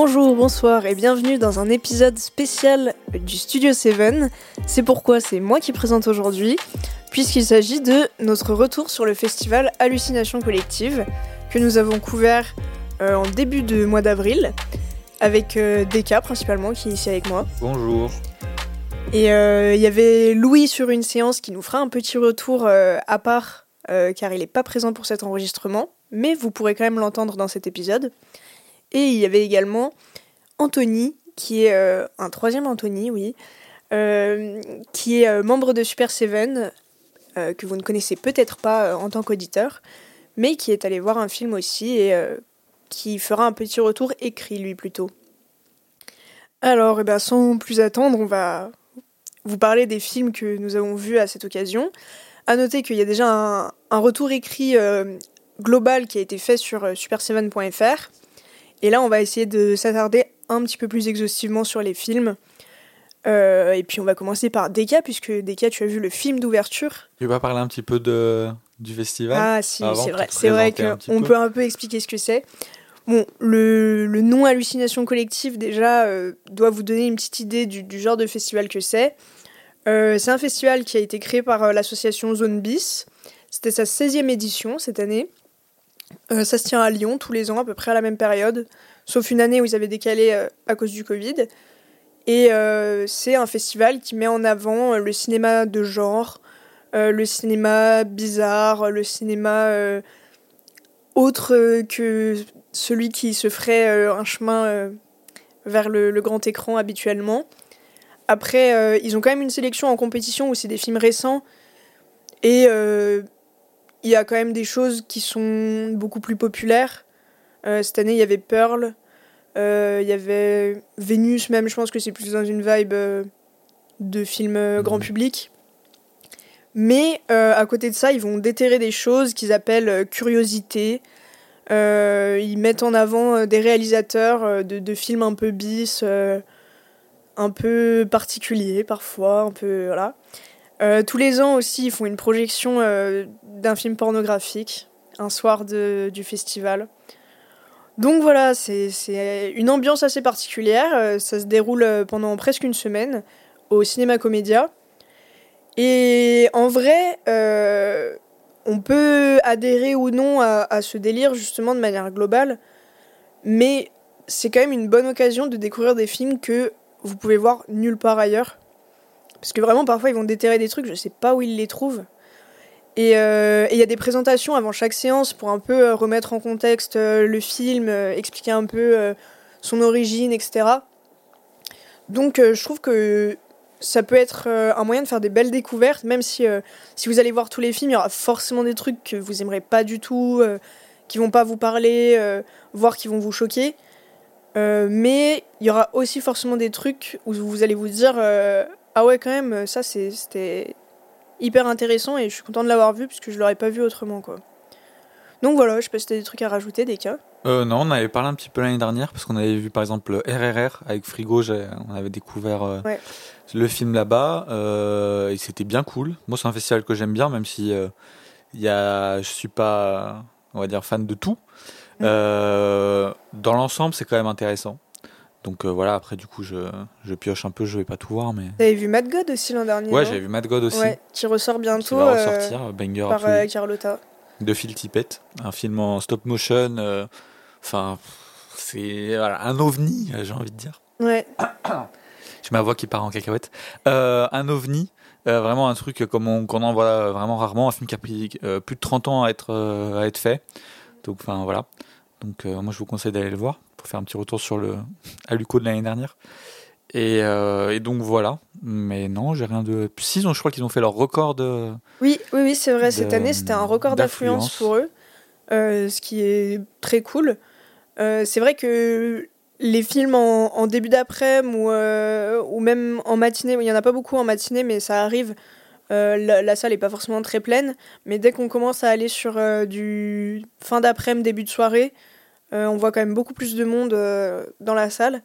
Bonjour, bonsoir et bienvenue dans un épisode spécial du Studio 7. C'est pourquoi c'est moi qui présente aujourd'hui, puisqu'il s'agit de notre retour sur le festival Hallucination Collective, que nous avons couvert euh, en début de mois d'avril, avec euh, Deka principalement qui est ici avec moi. Bonjour. Et euh, il y avait Louis sur une séance qui nous fera un petit retour à part, car il n'est pas présent pour cet enregistrement, mais vous pourrez quand même l'entendre dans cet épisode. Et il y avait également Anthony, qui est euh, un troisième Anthony, oui, euh, qui est euh, membre de Super Seven, que vous ne connaissez peut-être pas en tant qu'auditeur, mais qui est allé voir un film aussi et qui fera un petit retour écrit, lui, plutôt. Alors, eh ben, sans plus attendre, on va vous parler des films que nous avons vus à cette occasion. À noter qu'il y a déjà un, retour écrit global qui a été fait sur euh, super7.fr. Et là, on va essayer de s'attarder un petit peu plus exhaustivement sur les films. Euh, et puis, on va commencer par Deka, puisque Deka, tu as vu le film d'ouverture. Tu pas parler un petit peu de, du festival Ah, si, c'est vrai. C'est vrai qu'on peu. peut un peu expliquer ce que c'est. Bon, le, le nom Hallucination Collective, déjà, euh, doit vous donner une petite idée du, du genre de festival que c'est. Euh, c'est un festival qui a été créé par l'association Zone Bis. C'était sa 16e édition cette année. Euh, ça se tient à Lyon tous les ans, à peu près à la même période, sauf une année où ils avaient décalé euh, à cause du Covid. Et euh, c'est un festival qui met en avant le cinéma de genre, le cinéma bizarre, le cinéma autre que celui qui se ferait un chemin vers le, le grand écran habituellement. Après, ils ont quand même une sélection en compétition où c'est des films récents et il y a quand même des choses qui sont beaucoup plus populaires. Euh, cette année, il y avait Pearl, euh, il y avait Vénus même, je pense que c'est plus dans une vibe euh, de film euh, grand Mhm. public. Mais à côté de ça, ils vont déterrer des choses qu'ils appellent curiosité. Ils mettent en avant des réalisateurs de, de films un peu bis, un peu particuliers parfois, un peu voilà. Euh, tous les ans aussi, ils font une projection euh, d'un film pornographique, un soir du festival. Donc voilà, c'est une ambiance assez particulière. euh, Ça se déroule pendant presque une semaine au Cinéma Comédia. Et en vrai, on peut adhérer ou non à, à ce délire justement de manière globale, mais c'est quand même une bonne occasion de découvrir des films que vous pouvez voir nulle part ailleurs. Parce que vraiment, parfois, ils vont déterrer des trucs, je sais pas où ils les trouvent. Et euh, et il y a des présentations avant chaque séance pour un peu euh, remettre en contexte euh, le film, expliquer un peu son origine, etc. Donc je trouve que ça peut être un moyen de faire des belles découvertes, même si, si vous allez voir tous les films, il y aura forcément des trucs que vous aimerez pas du tout, euh, qui vont pas vous parler, euh, voire qui vont vous choquer. Mais il y aura aussi forcément des trucs où vous allez vous dire Ah ouais, quand même, ça c'était hyper intéressant et je suis content de l'avoir vu parce que je l'aurais pas vu autrement. quoi. Donc voilà, je sais pas si t'as des trucs à rajouter, des cas. Euh, non, on avait parlé un petit peu l'année dernière parce qu'on avait vu par exemple RRR avec Frigo, on avait découvert euh, Ouais. le film là-bas euh, et c'était bien cool. Moi, c'est un festival que j'aime bien, même si y a, je suis pas, on va dire, fan de tout. Mm. Dans l'ensemble, c'est quand même intéressant. Donc euh, voilà, après du coup, je, je pioche un peu, je vais pas tout voir, mais T'avais vu Mad God aussi l'an dernier ouais, j'avais vu Mad God aussi, Ouais, qui ressort qui bientôt va euh, ressortir, banger par euh, Carlotta. de Phil Tippett, un film en stop motion. euh, Enfin, c'est voilà, un ovni, j'ai envie de dire. Ouais, J'ai ma voix qui part en cacahuète. Un ovni, vraiment un truc comme on, qu'on en voit vraiment rarement, un film qui a pris plus de 30 ans à être, à être fait. Donc, enfin, voilà. Donc, euh, moi, je vous conseille d'aller le voir pour faire un petit retour sur le Aluco de l'année dernière. Et, euh, et donc, voilà. Mais non, j'ai rien de. Si, je crois qu'ils ont fait leur record de. Oui, oui, oui, c'est vrai. Cette année, c'était un record d'affluence pour eux, euh, ce qui est très cool. Euh, c'est vrai que les films en, en début d'après-midi ou, ou même en matinée, il n'y en a pas beaucoup en matinée, mais ça arrive. Euh, la, la salle n'est pas forcément très pleine, mais dès qu'on commence à aller sur euh, du fin d'après-midi, début de soirée, euh, on voit quand même beaucoup plus de monde dans la salle.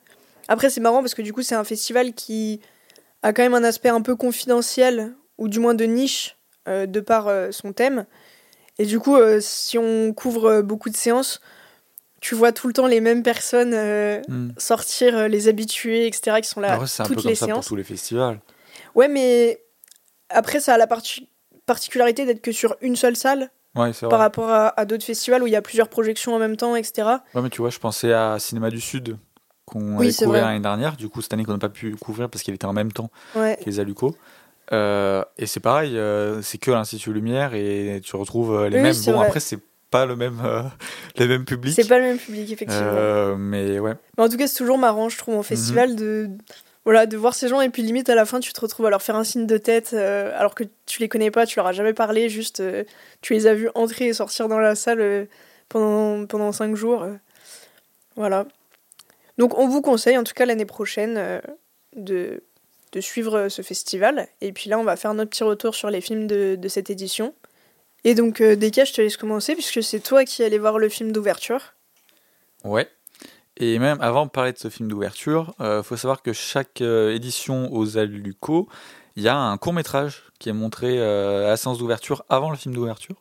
Après, c'est marrant parce que du coup, c'est un festival qui a quand même un aspect un peu confidentiel, ou du moins de niche, de par son thème. Et du coup, si on couvre beaucoup de séances, tu vois tout le temps les mêmes personnes euh, Hmm. sortir, euh, les habitués, etc., qui sont là vrai, c'est un peu toutes comme les ça pour séances. tous les festivals. Ouais, mais après, ça a la parti- particularité d'être que sur une seule salle Ouais, par vrai. rapport à, à d'autres festivals où il y a plusieurs projections en même temps, etc. Ouais, mais tu vois, je pensais à Cinéma du Sud qu'on Oui, avait couvert l'année dernière. Du coup, cette année qu'on n'a pas pu couvrir parce qu'il était en même temps Ouais. que les Alucos. Euh, et c'est pareil, euh, c'est que l'Institut Lumière et tu retrouves euh, les Oui, mêmes. Bon, vrai. après, c'est pas le même, euh, le même public. C'est pas le même public, effectivement. Mais ouais. Mais en tout cas, c'est toujours marrant, je trouve, en festival de. Voilà, de voir ces gens et puis limite à la fin tu te retrouves à leur faire un signe de tête euh, alors que tu les connais pas, tu leur as jamais parlé, juste euh, tu les as vus entrer et sortir dans la salle euh, pendant, pendant cinq jours. Voilà. Donc on vous conseille en tout cas l'année prochaine de, de suivre ce festival. Et puis là on va faire notre petit retour sur les films de, de cette édition. Et donc Deka, je te laisse commencer puisque c'est toi qui allais voir le film d'ouverture. Ouais. Et même avant de parler de ce film d'ouverture, il faut savoir que chaque euh, édition aux Alucos, il y a un court métrage qui est montré euh, à la séance d'ouverture avant le film d'ouverture.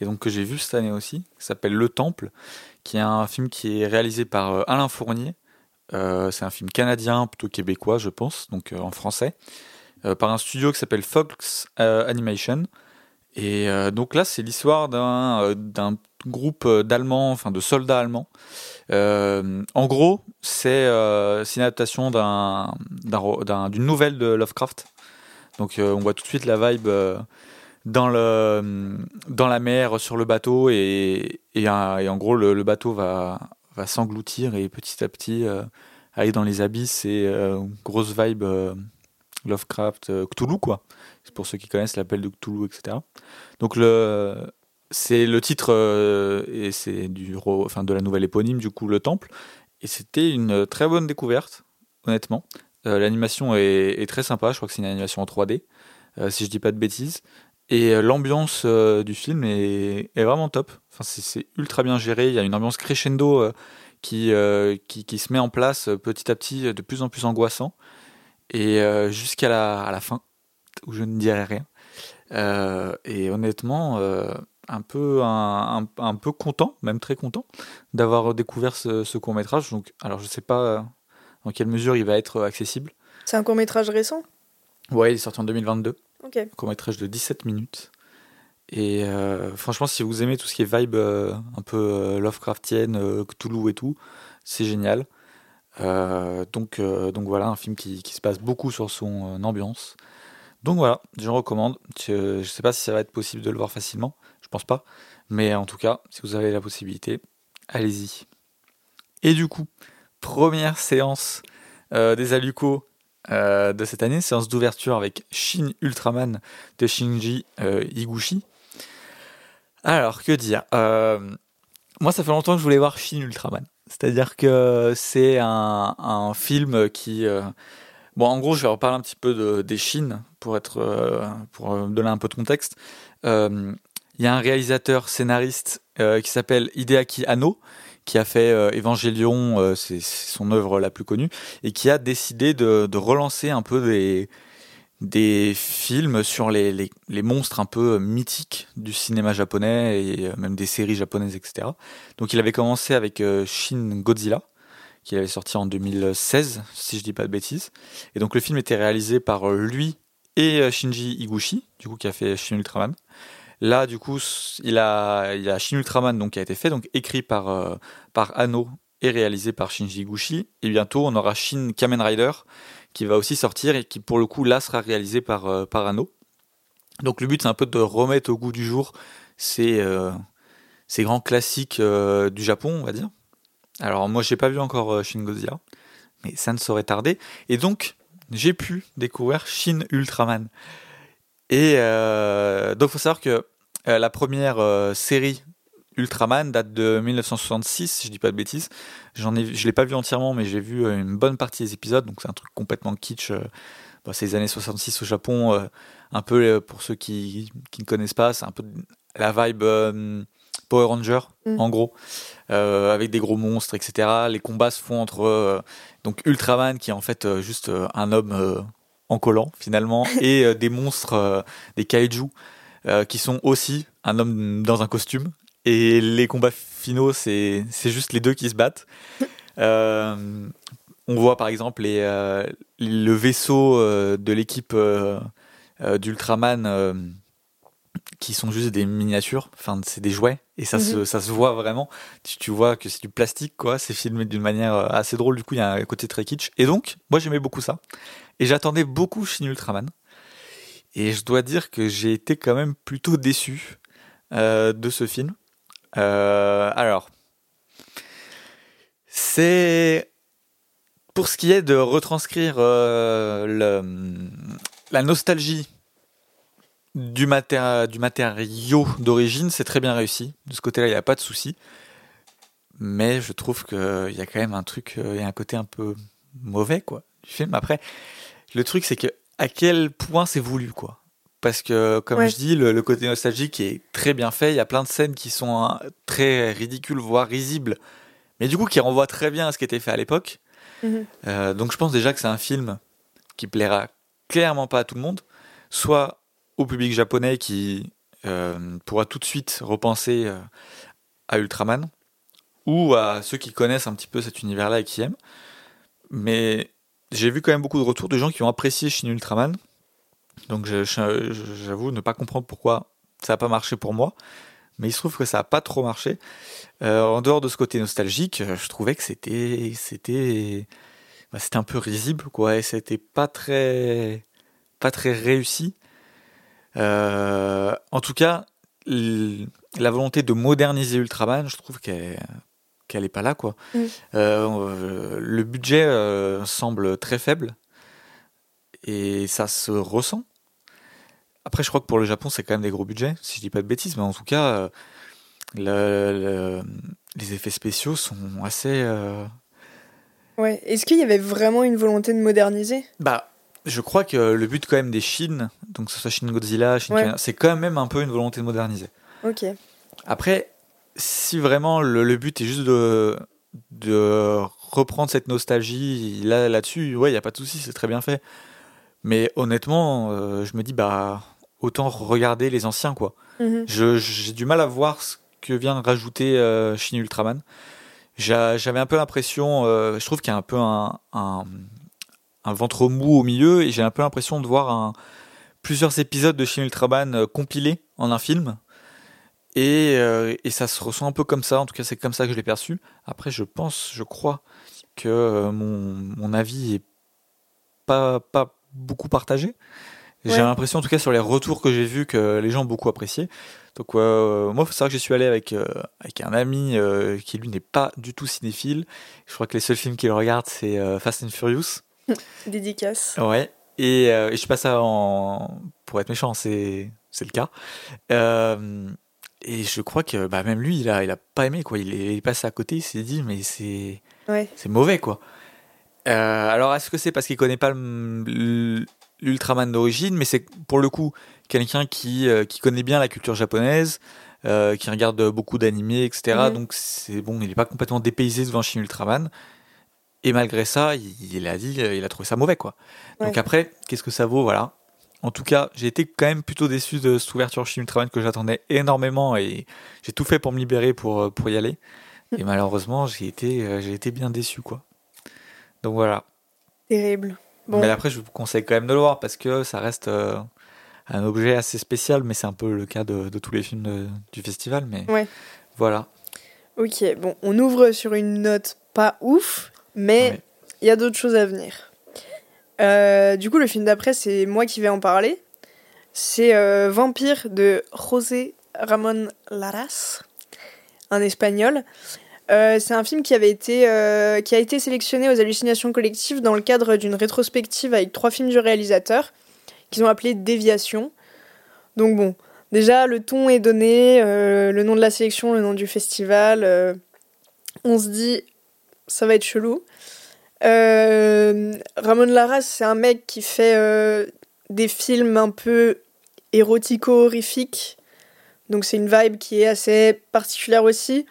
Et donc que j'ai vu cette année aussi, qui s'appelle Le Temple, qui est un film qui est réalisé par euh, Alain Fournier. Euh, c'est un film canadien, plutôt québécois, je pense, donc euh, en français, euh, par un studio qui s'appelle Fox euh, Animation. Et euh, donc là, c'est l'histoire euh, d'un groupe euh, d'Allemands, enfin de soldats allemands. Euh, en gros, c'est euh, une adaptation d'une nouvelle de Lovecraft. Donc euh, on voit tout de suite la vibe dans, le, dans la mer, sur le bateau, et, et, en gros, le, bateau va, va s'engloutir et petit à petit aller dans les abysses et grosse vibe Lovecraft, Cthulhu, quoi. C'est pour ceux qui connaissent l'appel de Cthulhu, etc. Donc le, c'est le titre euh, et c'est du enfin de la nouvelle éponyme du coup le temple. Et c'était une très bonne découverte honnêtement. Euh, l'animation est, très sympa je crois que c'est une animation en 3D euh, si je dis pas de bêtises. Et euh, l'ambiance euh, du film est, vraiment top. Enfin c'est, ultra bien géré. Il y a une ambiance crescendo euh, qui, euh, qui se met en place euh, petit à petit de plus en plus angoissant. Et euh, jusqu'à la, à la fin où je ne dirai rien. Euh, et honnêtement, euh, un peu un, un- un peu content, même très content, d'avoir découvert ce, court métrage. Donc, alors je sais pas euh, dans quelle mesure il va être accessible. C'est un court métrage récent? Ouais, il est sorti en 2022, Ok. court métrage de 17 minutes. Et euh, franchement, si vous aimez tout ce qui est vibe euh, un peu euh, Lovecraftienne, Cthulhu et tout, c'est génial. Donc, donc voilà, un film qui, qui se passe beaucoup sur son ambiance. Donc voilà, je recommande. Je ne sais pas si ça va être possible de le voir facilement, pense pas. Mais en tout cas, si vous avez la possibilité, allez-y. Et du coup, première séance euh, des Alucos euh, de cette année, séance d'ouverture avec Shin Ultraman de Shinji euh, Higuchi. Alors, que dire Euh, Moi, ça fait longtemps que je voulais voir Shin Ultraman. C'est-à-dire que c'est un, film qui... Bon, en gros, je vais reparler un petit peu de, des Chines pour, être, pour donner un peu de contexte. Il y a un réalisateur scénariste euh, qui s'appelle Hideaki Anno, qui a fait euh, Evangelion, euh, c'est son œuvre la plus connue, et qui a décidé de, relancer un peu des, films sur les, monstres un peu mythiques du cinéma japonais et euh, même des séries japonaises, etc. Donc il avait commencé avec euh, Shin Godzilla, qu'il avait sorti en 2016, si je dis pas de bêtises. Et donc le film était réalisé par euh, lui et euh, Shinji Higuchi, du coup qui a fait Shin Ultraman. Là, du coup, il y a Shin Ultraman donc, qui a été fait, donc écrit par, euh, Anno et réalisé par Shinji Higuchi. Et bientôt, on aura Shin Kamen Rider qui va aussi sortir et qui, pour le coup, là, sera réalisé par, euh, Anno. Donc le but, c'est un peu de remettre au goût du jour ces, euh, grands classiques euh, du Japon, on va dire. Alors moi, j'ai pas vu encore Shin Godzilla, mais ça ne saurait tarder. Et donc, j'ai pu découvrir Shin Ultraman. Et euh, donc, faut savoir que euh, la première euh, série Ultraman date de 1966, si je dis pas de bêtises. J'en ai, je l'ai pas vu entièrement, mais j'ai vu une bonne partie des épisodes. Donc c'est un truc complètement kitsch. bon, c'est les années 66 au Japon. un peu pour ceux qui, qui ne connaissent pas, c'est un peu la vibe Power Ranger, Mm. en gros, euh, avec des gros monstres, etc. Les combats se font entre euh, donc Ultraman qui est en fait euh, juste un homme en collant finalement et euh, des monstres, euh, des kaiju euh, qui sont aussi un homme dans un costume. Et les combats finaux, c'est juste les deux qui se battent. On voit par exemple les, le vaisseau de l'équipe d'Ultraman qui sont juste des miniatures, enfin c'est des jouets et ça, se, mhm. ça se voit vraiment. Tu, tu vois que c'est du plastique quoi, c'est filmé d'une manière assez drôle, du coup il y a un côté très kitsch. Et donc, moi j'aimais beaucoup ça. Et j'attendais beaucoup Shin Ultraman. Et je dois dire que j'ai été quand même plutôt déçu de ce film. Euh, alors, c'est pour ce qui est de retranscrire euh, le, la nostalgie du, maté du matériau d'origine, c'est très bien réussi. De ce côté-là, il n'y a pas de souci. Mais je trouve qu'il y a quand même un truc, euh, il y a un côté un peu mauvais quoi du film. Après, le truc c'est que à quel point c'est voulu quoi parce que comme je dis le, côté nostalgique est très bien fait il y a plein de scènes qui sont hein, très ridicules voire risibles mais du coup qui renvoient très bien à ce qui était fait à l'époque mhm. euh, donc je pense déjà que c'est un film qui plaira clairement pas à tout le monde soit au public japonais qui euh, pourra tout de suite repenser euh, à Ultraman ou à ceux qui connaissent un petit peu cet univers là et qui aiment mais j'ai vu quand même beaucoup de retours de gens qui ont apprécié Shin Ultraman donc j'avoue ne pas comprendre pourquoi ça n'a pas marché pour moi. Mais il se trouve que ça n'a pas trop marché. Euh, en dehors de ce côté nostalgique, je trouvais que c'était c'était bah, c'était un peu risible quoi et c'était pas très pas très réussi. Euh, en tout cas, la volonté de moderniser Ultraman, je trouve qu'elle qu'elle est pas là quoi. Mm. le budget semble très faible et ça se ressent. Après, je crois que pour le Japon, c'est quand même des gros budgets, si je dis pas de bêtises, mais en tout cas, euh, les effets spéciaux sont assez. Euh, ouais. Est-ce qu'il y avait vraiment une volonté de moderniser? Bah, je crois que le but quand même des Shin, donc que ce soit Shin Godzilla, Shin c'est quand même un peu une volonté de moderniser. Ok. Après, si vraiment le, but est juste de, de reprendre cette nostalgie là là-dessus, ouais, il y a pas de souci, c'est très bien fait. Mais honnêtement, euh, je me dis, bah, autant regarder les anciens, quoi. Mhm. J'ai du mal à voir ce que vient de rajouter euh, Shin Ultraman. J'avais un peu l'impression, euh, je trouve qu'il y a un peu un, un, ventre mou au milieu, et j'ai un peu l'impression de voir un, plusieurs épisodes de Shin Ultraman euh, compilés en un film. Et, et, ça se ressent un peu comme ça, en tout cas c'est comme ça que je l'ai perçu. Après je pense, je crois que mon, mon avis est pas, pas beaucoup partagé. J'ai l'impression, en tout cas, sur les retours que j'ai vus, que les gens ont beaucoup apprécié. Donc, euh, moi, il faut savoir que j'y suis allé avec, euh, avec un ami euh, qui, lui, n'est pas du tout cinéphile. Je crois que les seuls films qu'il regarde, c'est Fast and Furious. Dédicace. Ouais. Et, et, je sais pas ça en. Pour être méchant, c'est le cas. et je crois que bah, même lui, il a, il a pas aimé. Quoi. Il, est, passé à côté, il s'est dit, mais c'est ouais. c'est mauvais. quoi. alors, est-ce que c'est parce qu'il connaît pas le, Ultraman d'origine, mais c'est pour le coup quelqu'un qui, euh, qui connaît bien la culture japonaise, euh, qui regarde beaucoup d'animés, etc. Mhm. Donc c'est bon, il n'est pas complètement dépaysé devant Shin Ultraman. Et malgré ça, il, a dit, il a trouvé ça mauvais, quoi. Donc après, qu'est-ce que ça vaut, voilà. En tout cas, j'ai été quand même plutôt déçu de cette ouverture Shin Ultraman que j'attendais énormément et j'ai tout fait pour me libérer pour, euh, pour y aller. Et malheureusement, j'ai été, j'ai été bien déçu, quoi. Donc voilà. Terrible. Mais après, je vous conseille quand même de le voir parce que ça reste euh, un objet assez spécial, mais c'est un peu le cas de, tous les films du festival. Mais ouais. voilà. Ok, bon, on ouvre sur une note pas ouf, mais il y a d'autres choses à venir. Euh, du coup, le film d'après, c'est moi qui vais en parler. C'est euh, Vampire de José Ramón Laras, un espagnol. Euh, c'est un film qui avait été qui a été sélectionné aux hallucinations collectives dans le cadre d'une rétrospective avec trois films du réalisateur qu'ils ont appelé Déviation. Donc bon, déjà le ton est donné, le nom de la sélection, le nom du festival. on se dit ça va être chelou. Ramon Laras, c'est un mec qui fait des films un peu érotico-horrifiques. Donc c'est une vibe qui est assez particulière aussi.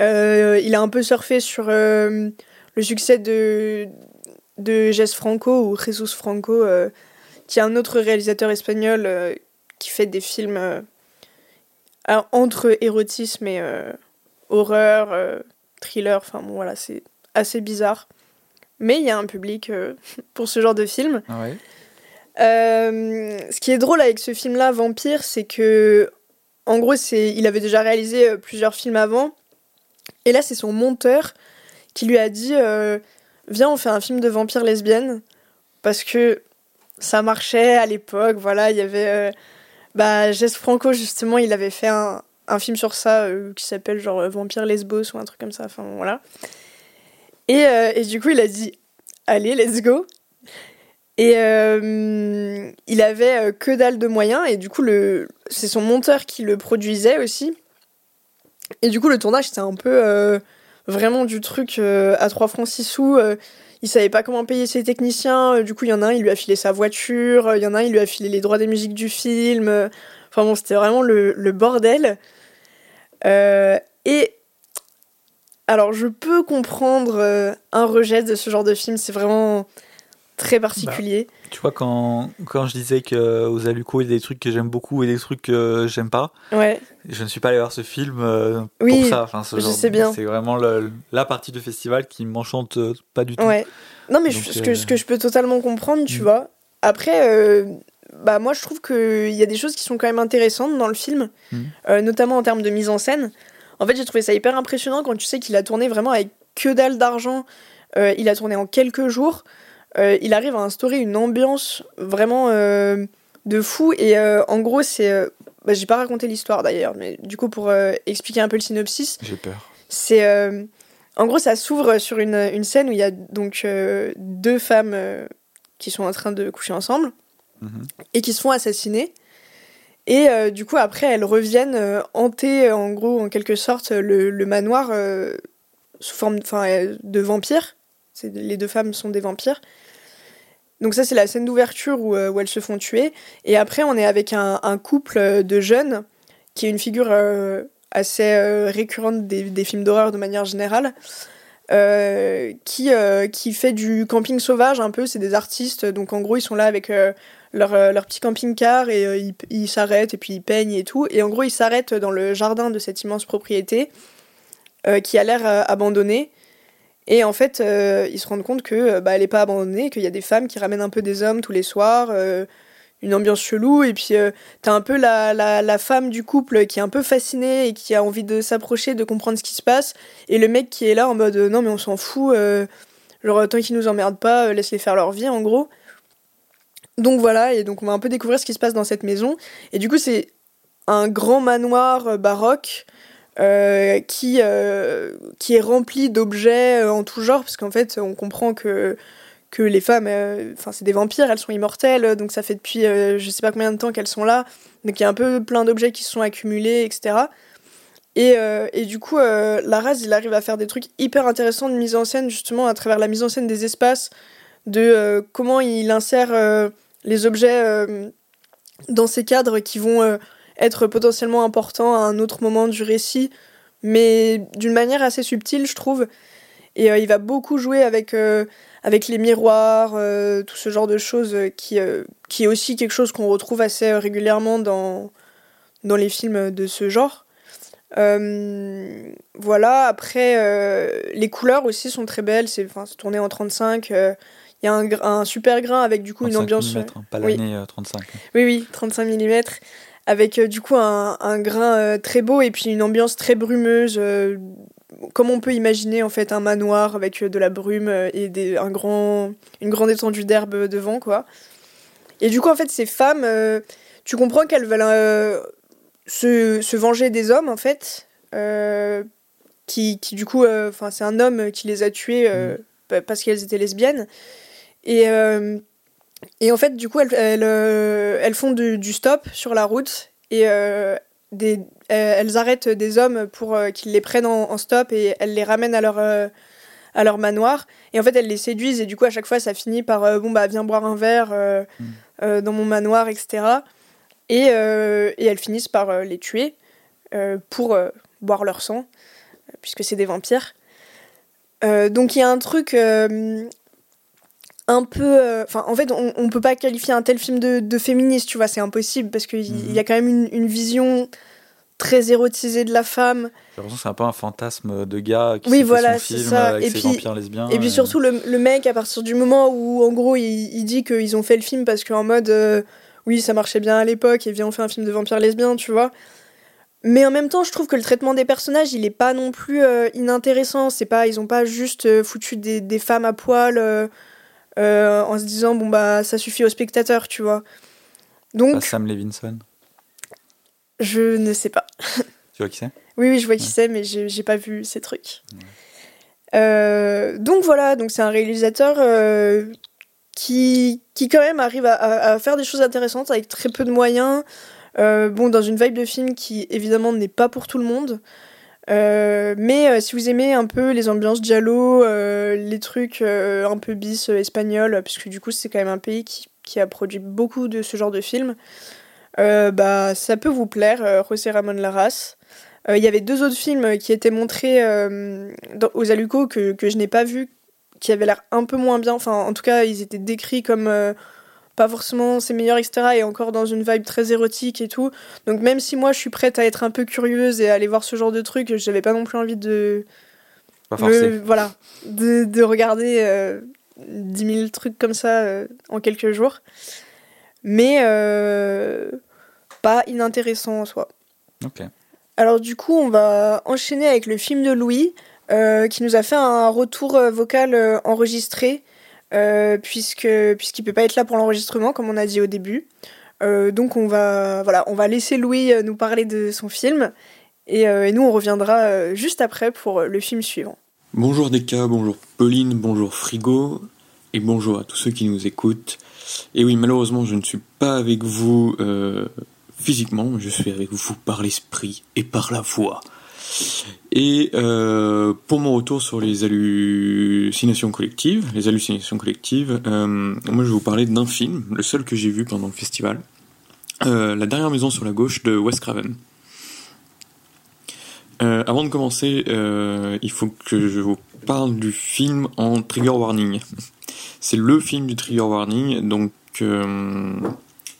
Euh, il a un peu surfé sur euh, le succès de, de Franco ou Jesus Franco, euh, qui est un autre réalisateur espagnol qui fait des films entre érotisme et horreur, thriller, enfin bon voilà, c'est assez bizarre. Mais il y a un public pour ce genre de film. Ah ouais. ce qui est drôle avec ce film-là, Vampire, c'est que, en gros, c'est, il avait déjà réalisé plusieurs films avant. Et là, c'est son monteur qui lui a dit Viens, on fait un film de vampire lesbienne. Parce que ça marchait à l'époque. Voilà, il y avait. bah, Jess Franco, justement, il avait fait un, un film sur ça qui s'appelle genre Vampire Lesbos ou un truc comme ça. Enfin, voilà. Et, et du coup, il a dit Allez, let's go. Et euh, il avait euh, que dalle de moyens, et du coup, le, c'est son monteur qui le produisait aussi. Et du coup, le tournage, c'était un peu euh, vraiment du truc à 3 francs 6 sous. il savait pas comment payer ses techniciens. du coup, il y en a un, il lui a filé sa voiture. Il y en a un, il lui a filé les droits des musiques du film. Enfin bon, c'était vraiment le bordel. Et alors, je peux comprendre un rejet de ce genre de film. C'est vraiment très particulier. Bah, tu vois, quand, quand je disais que aux Aluco, il y a des trucs que j'aime beaucoup et des trucs que j'aime pas, ouais. je ne suis pas allé voir ce film euh, oui, pour ça. Enfin, ce je sais bien. C'est vraiment la partie du festival qui m'enchante euh, pas du tout. Ouais. Non, mais ce, que, ce que je peux totalement comprendre, tu mm. vois. Après, euh, bah, moi, je trouve qu'il y a des choses qui sont quand même intéressantes dans le film, mm. notamment en termes de mise en scène. En fait, j'ai trouvé ça hyper impressionnant quand tu sais qu'il a tourné vraiment avec que dalle d'argent. il a tourné en quelques jours. Euh, il arrive à instaurer une ambiance vraiment euh, de fou. Et euh, en gros, c'est. Bah, j'ai pas raconté l'histoire d'ailleurs, mais du coup, pour expliquer un peu le synopsis. J'ai peur. C'est. en gros, ça s'ouvre sur une, une, scène où il y a donc deux femmes qui sont en train de coucher ensemble et qui se font assassiner. Et du coup, après, elles reviennent hanter, en gros, en quelque sorte, le, manoir sous forme de vampires. Les deux femmes sont des vampires. Donc ça, c'est la scène d'ouverture où, euh, où, elles se font tuer. Et après, on est avec un, couple de jeunes, qui est une figure euh, assez euh, récurrente des, des films d'horreur de manière générale, qui, qui fait du camping sauvage un peu. C'est des artistes, donc en gros, ils sont là avec leur, leur petit camping-car et ils, ils s'arrêtent et puis ils peignent et tout. Et en gros, ils s'arrêtent dans le jardin de cette immense propriété qui a l'air abandonnée. Et en fait, euh, ils se rendent compte que euh, bah, elle n'est pas abandonnée, qu'il y a des femmes qui ramènent un peu des hommes tous les soirs, euh, une ambiance chelou, et puis t'as un peu la, la, la, femme du couple qui est un peu fascinée et qui a envie de s'approcher, de comprendre ce qui se passe, et le mec qui est là en mode non mais on s'en fout, genre tant qu'ils nous emmerdent pas, laisse-les faire leur vie en gros. Donc voilà, et donc on va un peu découvrir ce qui se passe dans cette maison, et du coup c'est un grand manoir baroque euh, qui, euh, qui est rempli d'objets euh, en tout genre, parce qu'en fait, on comprend que, que les femmes, enfin, c'est des vampires, elles sont immortelles, donc ça fait depuis je sais pas combien de temps qu'elles sont là. Donc il y a un peu plein d'objets qui se sont accumulés, etc. Et, et du coup, Laraz, il arrive à faire des trucs hyper intéressants de mise en scène, justement, à travers la mise en scène des espaces, de comment il insère les objets dans ces cadres qui vont être potentiellement important à un autre moment du récit, mais d'une manière assez subtile, je trouve. Et euh, il va beaucoup jouer avec, euh, avec les miroirs, euh, tout ce genre de choses qui, qui est aussi quelque chose qu'on retrouve assez régulièrement dans, dans les films de ce genre. voilà, après, les couleurs aussi sont très belles, c'est tourné en 35. Il y a un, un, super grain avec du coup une ambiance. Mm, pas l'année 35. Oui, oui, 35 mm avec euh, du coup un, un grain euh, très beau et puis une ambiance très brumeuse, euh, comme on peut imaginer en fait un manoir avec de la brume et des, un grand, une grande étendue d'herbe devant quoi. Et du coup en fait ces femmes, tu comprends qu'elles veulent se, se, venger des hommes en fait, qui, qui, du coup, enfin c'est un homme qui les a tuées mmh. parce qu'elles étaient lesbiennes. Et et en fait, du coup, elles, elles, euh, elles font du, stop sur la route et euh, des, elles arrêtent des hommes pour euh, qu'ils les prennent en, stop et elles les ramènent à leur, à leur manoir. Et en fait, elles les séduisent et du coup, à chaque fois, ça finit par bon, bah, viens boire un verre mm. dans mon manoir, etc. Et, et elles finissent par les tuer pour boire leur sang, puisque c'est des vampires. donc il y a un truc un peu. Euh, enfin, en fait, on, on peut pas qualifier un tel film de, de féministe, tu vois, c'est impossible parce qu'il y a mhm. quand même une, une, vision très érotisé de la femme. J'ai l'impression que c'est un peu un fantasme de gars qui Oui, fait voilà, son film ça. avec Et ses puis- vampires lesbiens. Et puis surtout, le, le mec, à partir du moment où, en gros, il, il dit qu'ils ont fait le film parce qu'en mode, euh, oui, ça marchait bien à l'époque, et viens, on fait un film de vampires lesbiens, tu vois. Mais en même temps, je trouve que le traitement des personnages, il est pas non plus euh, inintéressant. C'est pas, ils ont pas juste euh, foutu des, des femmes à poil euh, euh, en se disant, bon, bah, ça suffit aux spectateurs, tu vois. Pas Donc, Sam Levinson. je ne sais pas. Tu vois qui c'est? Oui, oui, je vois qui c'est, mais j'ai pas vu ces trucs. Euh, donc voilà, donc c'est un réalisateur euh, qui, qui quand même arrive à, à- à faire des choses intéressantes avec très peu de moyens. Bon, dans une vibe de film qui évidemment n'est pas pour tout le monde. Euh, mais euh, si vous aimez un peu les ambiances giallo, euh, les trucs un peu bis espagnols, puisque du coup c'est quand même un pays qui, qui a produit beaucoup de ce genre de films, bah ça peut vous plaire, José Ramon Larras. Il y avait deux autres films qui étaient montrés aux Aluco que, que je n'ai pas vus, qui avaient l'air un peu moins bien. Enfin, en tout cas, ils étaient décrits comme pas forcément ses meilleurs, etc. Et encore dans une vibe très érotique et tout. Donc, même si moi je suis prête à être un peu curieuse et à aller voir ce genre de trucs, j'avais pas non plus envie de. Me- voilà. De, de regarder euh, 10 000 trucs comme ça euh, en quelques jours. Mais euh, pas inintéressant en soi. Ok. Alors du coup, on va enchaîner avec le film de Louis, euh, qui nous a fait un retour vocal enregistré, euh, puisque puisqu'il peut pas être là pour l'enregistrement, comme on a dit au début. Euh, donc on va voilà, on va laisser Louis euh, nous parler de son film, et, euh, nous on reviendra juste après pour le film suivant. Bonjour Deka, bonjour Pauline, bonjour Frigo, et bonjour à tous ceux qui nous écoutent. Et oui, malheureusement, je ne suis pas avec vous physiquement, je suis avec vous par l'esprit et par la voix. Et euh, pour mon retour sur les hallucinations collectives, les hallucinations collectives, euh, moi je vais vous parler d'un film, le seul que j'ai vu pendant le festival, euh, La dernière maison sur la gauche de Wes Craven. Avant de commencer, il faut que je vous parle du film en trigger warning. C'est le film du trigger warning, donc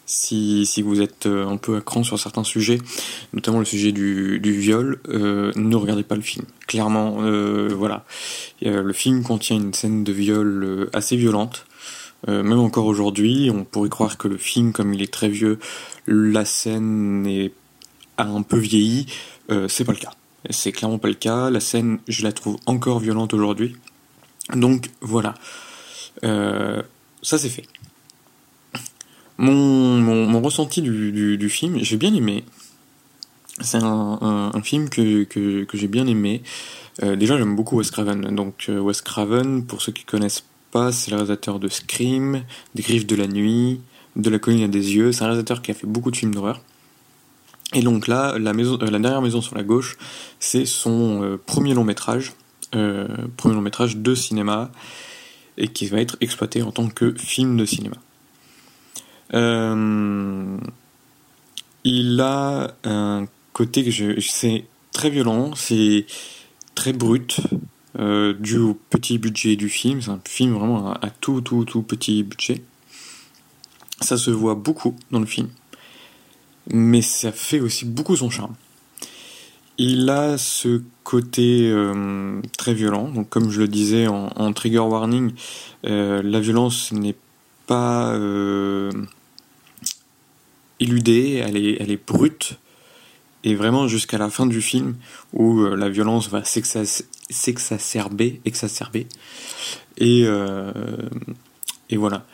si, si vous êtes euh, un peu à cran sur certains sujets, notamment le sujet du, du viol, euh, ne regardez pas le film. Clairement, euh, voilà. Euh, le film contient une scène de viol euh, assez violente. Euh, même encore aujourd'hui, on pourrait croire que le film, comme il est très vieux, la scène est, a un peu vieilli. C'est pas le cas. C'est clairement pas le cas. La scène, je la trouve encore violente aujourd'hui. Donc voilà. Ça c'est fait. Mon, mon, mon ressenti du, du, film, j'ai bien aimé. C'est un, film que, que, que j'ai bien aimé. Euh, déjà, j'aime beaucoup Wes Craven. Donc, euh, Wes Craven, pour ceux qui connaissent pas, c'est le réalisateur de Scream, des Griffes de la Nuit, de La Colline à des Yeux. C'est un réalisateur qui a fait beaucoup de films d'horreur. Et donc là, la, maison, euh, la dernière maison sur la gauche, c'est son premier long métrage, premier long métrage de cinéma, et qui va être exploité en tant que film de cinéma. Euh, il a un côté que je, c'est très violent, c'est très brut, euh, dû au petit budget du film. C'est un film vraiment à, tout, tout, tout petit budget. Ça se voit beaucoup dans le film mais ça fait aussi beaucoup son charme. Il a ce côté euh, très violent, donc comme je le disais en, en trigger warning, euh, la violence n'est pas euh, éludée, elle est, elle est brute, et vraiment jusqu'à la fin du film où euh, la violence va s'exac- s'exacerber, exacerber, et, euh, et voilà.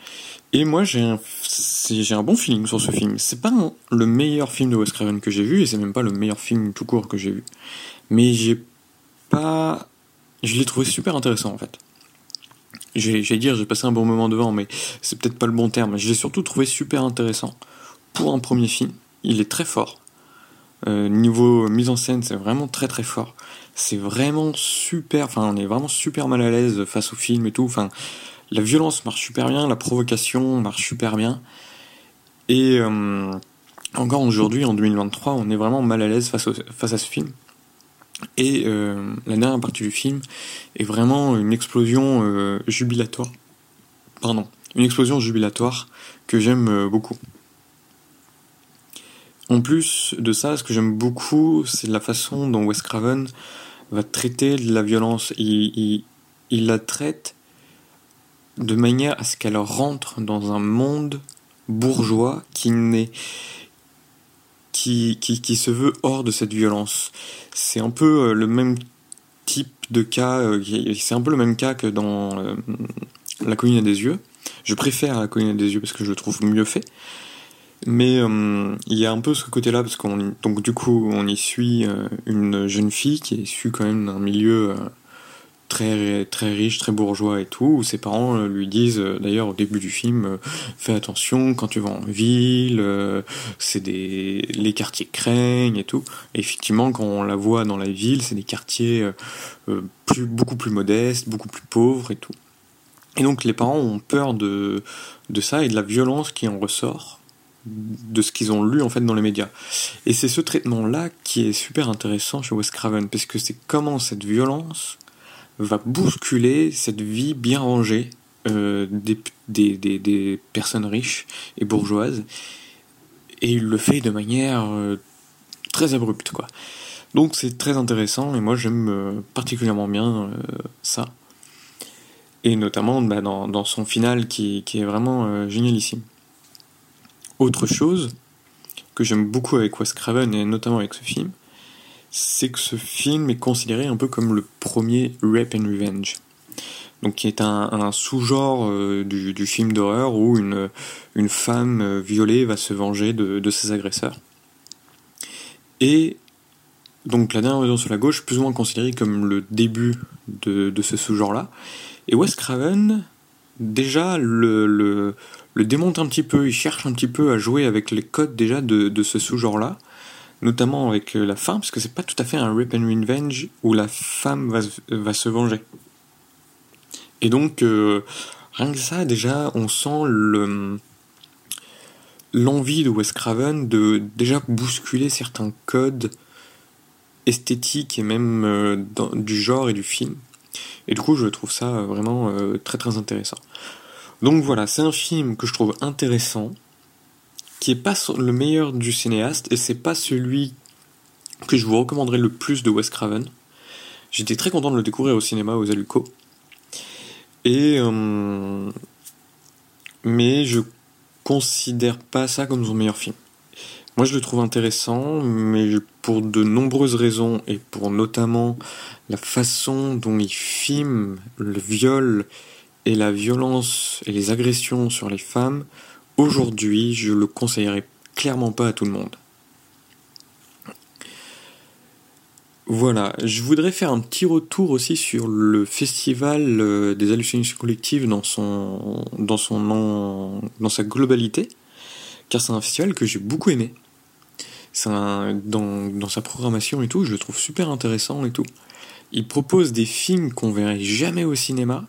Et moi, j'ai un, un bon feeling sur ce film. C'est pas le meilleur film de Wes Craven que j'ai vu, et c'est même pas le meilleur film tout court que j'ai vu. Mais j'ai pas. Je l'ai trouvé super intéressant en fait. J'allais dire, j'ai passé un bon moment devant, mais c'est peut-être pas le bon terme. Je l'ai surtout trouvé super intéressant. Pour un premier film, il est très fort. Euh, niveau mise en scène, c'est vraiment très très fort. C'est vraiment super. Enfin, on est vraiment super mal à l'aise face au film et tout. Enfin, la violence marche super bien, la provocation marche super bien. Et euh, encore aujourd'hui, en 2023, on est vraiment mal à l'aise face à ce film. Et euh, la dernière partie du film est vraiment une explosion euh, jubilatoire. Pardon, une explosion jubilatoire que j'aime euh, beaucoup. En plus de ça, ce que j'aime beaucoup, c'est la façon dont Wes Craven va traiter la violence. Il, la traite de manière à ce qu'elle rentre dans un monde bourgeois qui n'est qui, se veut hors de cette violence. C'est un peu euh, le même type de cas, euh, c'est un peu le même cas que dans euh, La colline des yeux. Je préfère La colline des yeux parce que je le trouve mieux fait. Mais il y a un peu ce côté-là parce qu'on donc du coup on y suit une jeune fille qui est issue quand même d'un milieu très très riche, très bourgeois et tout, où ses parents euh, lui disent euh, d'ailleurs au début du film euh, fais attention quand tu vas en ville, c'est des les quartiers craignent et tout. Et effectivement quand on la voit dans la ville, c'est des quartiers plus beaucoup plus modestes, beaucoup plus pauvres et tout. Et donc les parents ont peur de de ça et de la violence qui en ressort de ce qu'ils ont lu en fait dans les médias. Et c'est ce traitement là qui est super intéressant chez Wes Craven parce que c'est comment cette violence va bousculer cette vie bien rangée euh, des, personnes riches et bourgeoises. Et il le fait de manière euh, très abrupte, quoi. Donc c'est très intéressant et moi j'aime euh, particulièrement bien ça. Et notamment bah, dans, dans, son final qui, qui est vraiment génialissime. Autre chose que j'aime beaucoup avec Wes Craven et notamment avec ce film, c'est que ce film est considéré un peu comme le premier Rape and Revenge. Donc qui est un, sous-genre euh, du, film d'horreur où une, femme euh, violée va se venger de, ses agresseurs. Et donc la dernière raison sur la gauche, plus ou moins considérée comme le début de, ce sous-genre-là. Et Wes Craven, déjà, le, démonte un petit peu, il cherche un petit peu à jouer avec les codes déjà de ce sous-genre-là notamment avec euh, la fin, parce que c'est pas tout à fait un rip and revenge où la femme va, se venger. Et donc, euh, rien que ça, déjà, on sent le l'envie de Wes Craven de déjà bousculer certains codes esthétiques et même euh, du genre et du film. Et du coup, je trouve ça vraiment très très intéressant. Donc voilà, c'est un film que je trouve intéressant, qui est pas le meilleur du cinéaste et c'est pas celui que je vous recommanderais le plus de Wes Craven. J'étais très content de le découvrir au cinéma aux Aluco. Et euh, mais je considère pas ça comme son meilleur film. Moi, je le trouve intéressant, mais pour de nombreuses raisons et pour notamment la façon dont il filme le viol et la violence et les agressions sur les femmes, Aujourd'hui, je le conseillerais clairement pas à tout le monde. Voilà, je voudrais faire un petit retour aussi sur le festival euh, des hallucinations collectives dans son dans son dans sa globalité, car c'est un festival que j'ai beaucoup aimé. dans, dans sa programmation et tout, je le trouve super intéressant et tout. Il propose des films qu'on verrait jamais au cinéma,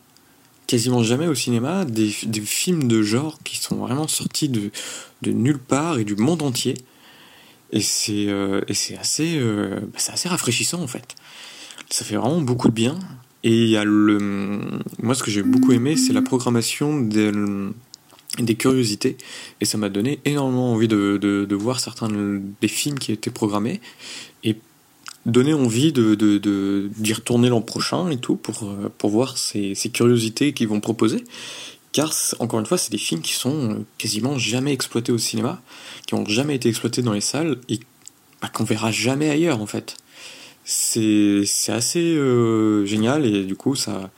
quasiment jamais au cinéma des, films de genre qui sont vraiment sortis de, de nulle part et du monde entier. Et c'est euh, assez, euh, bah, c'est assez rafraîchissant en fait. Ça fait vraiment beaucoup de bien. Et il y a le. Moi, ce que j'ai beaucoup aimé, c'est la programmation des, des curiosités. Et ça m'a donné énormément envie de, de, de, voir certains des films qui étaient programmés. Et donner envie de, de, d'y retourner l'an prochain et tout pour, euh, pour voir ces, ces curiosités qu'ils vont proposer. Car, encore une fois, c'est des films qui sont quasiment jamais exploités au cinéma, qui ont jamais été exploités dans les salles et bah, qu'on verra jamais ailleurs en fait. C'est, c'est assez euh, génial et du coup, ça,